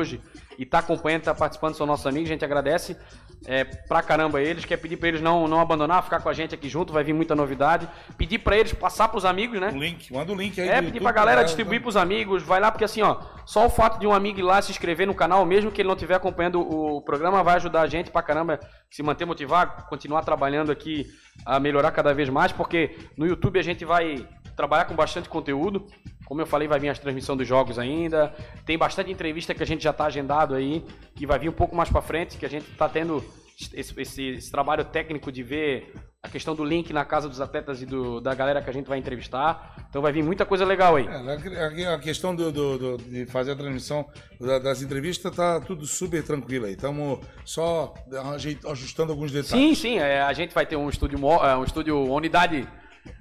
e tá acompanhando, tá participando, são nossos amigos. A gente agradece é, pra caramba eles. Quer pedir pra eles não, não abandonar, ficar com a gente aqui junto, vai vir muita novidade. Pedir pra eles passar pros amigos, né? O link, manda o link aí. É, pedir YouTube pra galera pra- distribuir pros amigos, vai lá, porque assim, ó, só o fato de um amigo ir lá se inscrever no canal, mesmo que ele não estiver acompanhando o programa, vai ajudar a gente pra caramba se manter motivado, continuar trabalhando aqui, a melhorar cada vez mais, porque no YouTube a gente vai trabalhar com bastante conteúdo. Como eu falei, vai vir as transmissões dos jogos ainda. Tem bastante entrevista que a gente já tá agendado aí, que vai vir um pouco mais pra frente, que a gente tá tendo esse, esse- esse trabalho técnico de ver a questão do link na casa dos atletas e do- da galera que a gente vai entrevistar. Então vai vir muita coisa legal aí. É, a- a questão do, do- do- de fazer a transmissão da- das entrevistas tá tudo super tranquilo aí. Estamos só ajustando alguns detalhes. Sim, sim, é, a gente vai ter um estúdio, é, um estúdio uma unidade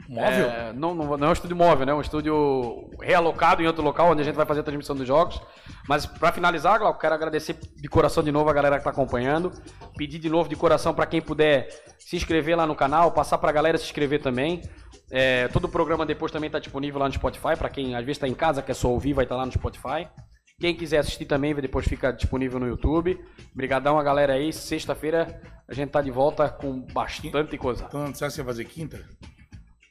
Móvel? é, não, não, não é um estúdio móvel, né? É um estúdio realocado em outro local onde a gente vai fazer a transmissão dos jogos. Mas para finalizar, Glauco, quero agradecer de coração de novo a galera que está acompanhando. Pedir de novo de coração para quem puder se inscrever lá no canal, passar para a galera se inscrever também. É, todo o programa depois também está disponível lá no Spotify. Para quem às vezes está em casa, quer só ouvir, vai estar lá no Spotify. Quem quiser assistir também, depois fica disponível no YouTube. Obrigadão a galera aí. Sexta-feira a gente tá de volta com bastante coisa. Então, sabe se vai fazer quinta?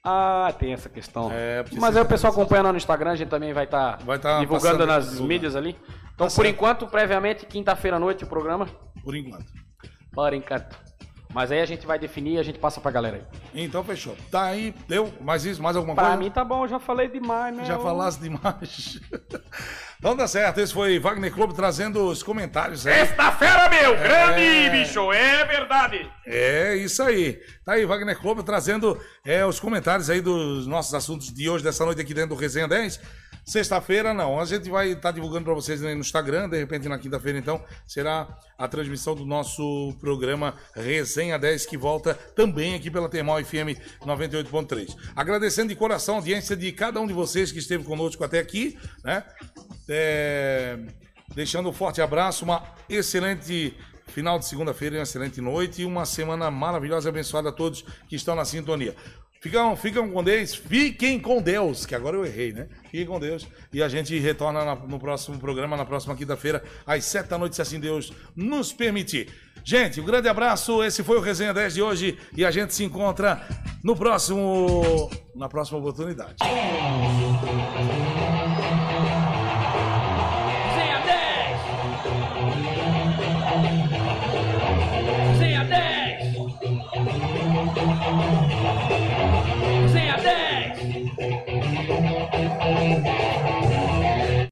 Ah, tem essa questão. É, Mas aí o tá pessoal acompanha lá no Instagram, a gente também vai estar Vai tá divulgando nas mídias ali. Então, Tá por certo. enquanto, previamente, quinta-feira à noite o programa. Por enquanto. Por enquanto. Mas aí a gente vai definir e a gente passa pra galera aí. Então, fechou. Tá aí, deu? Mais isso? Mais alguma Pra coisa? mim tá bom, já falei demais, né? Já falasse demais. então tá certo, esse foi Wagner Clube trazendo os comentários aí. Sexta-feira, meu! Grande, É. bicho! É verdade! É isso aí. Tá aí, Wagner Clube trazendo é, os comentários aí dos nossos assuntos de hoje, dessa noite aqui dentro do Resenha 10. Sexta-feira, não. A gente vai estar divulgando para vocês no Instagram. De repente, na quinta-feira, então, será a transmissão do nosso programa Resenha 10, que volta também aqui pela Termal FM 98.3. Agradecendo de coração a audiência de cada um de vocês que esteve conosco até aqui, né? É, Deixando um forte abraço, uma excelente final de segunda-feira, uma excelente noite e uma semana maravilhosa e abençoada a todos que estão na sintonia. Ficam, ficam com Deus, fiquem com Deus, que agora eu errei, né? Fiquem com Deus. E a gente retorna na- no próximo programa, na próxima quinta-feira, às sete da noite, se assim Deus nos permitir. Gente, um grande abraço. Esse foi o Resenha 10 de hoje e a gente se encontra no próximo. na próxima oportunidade.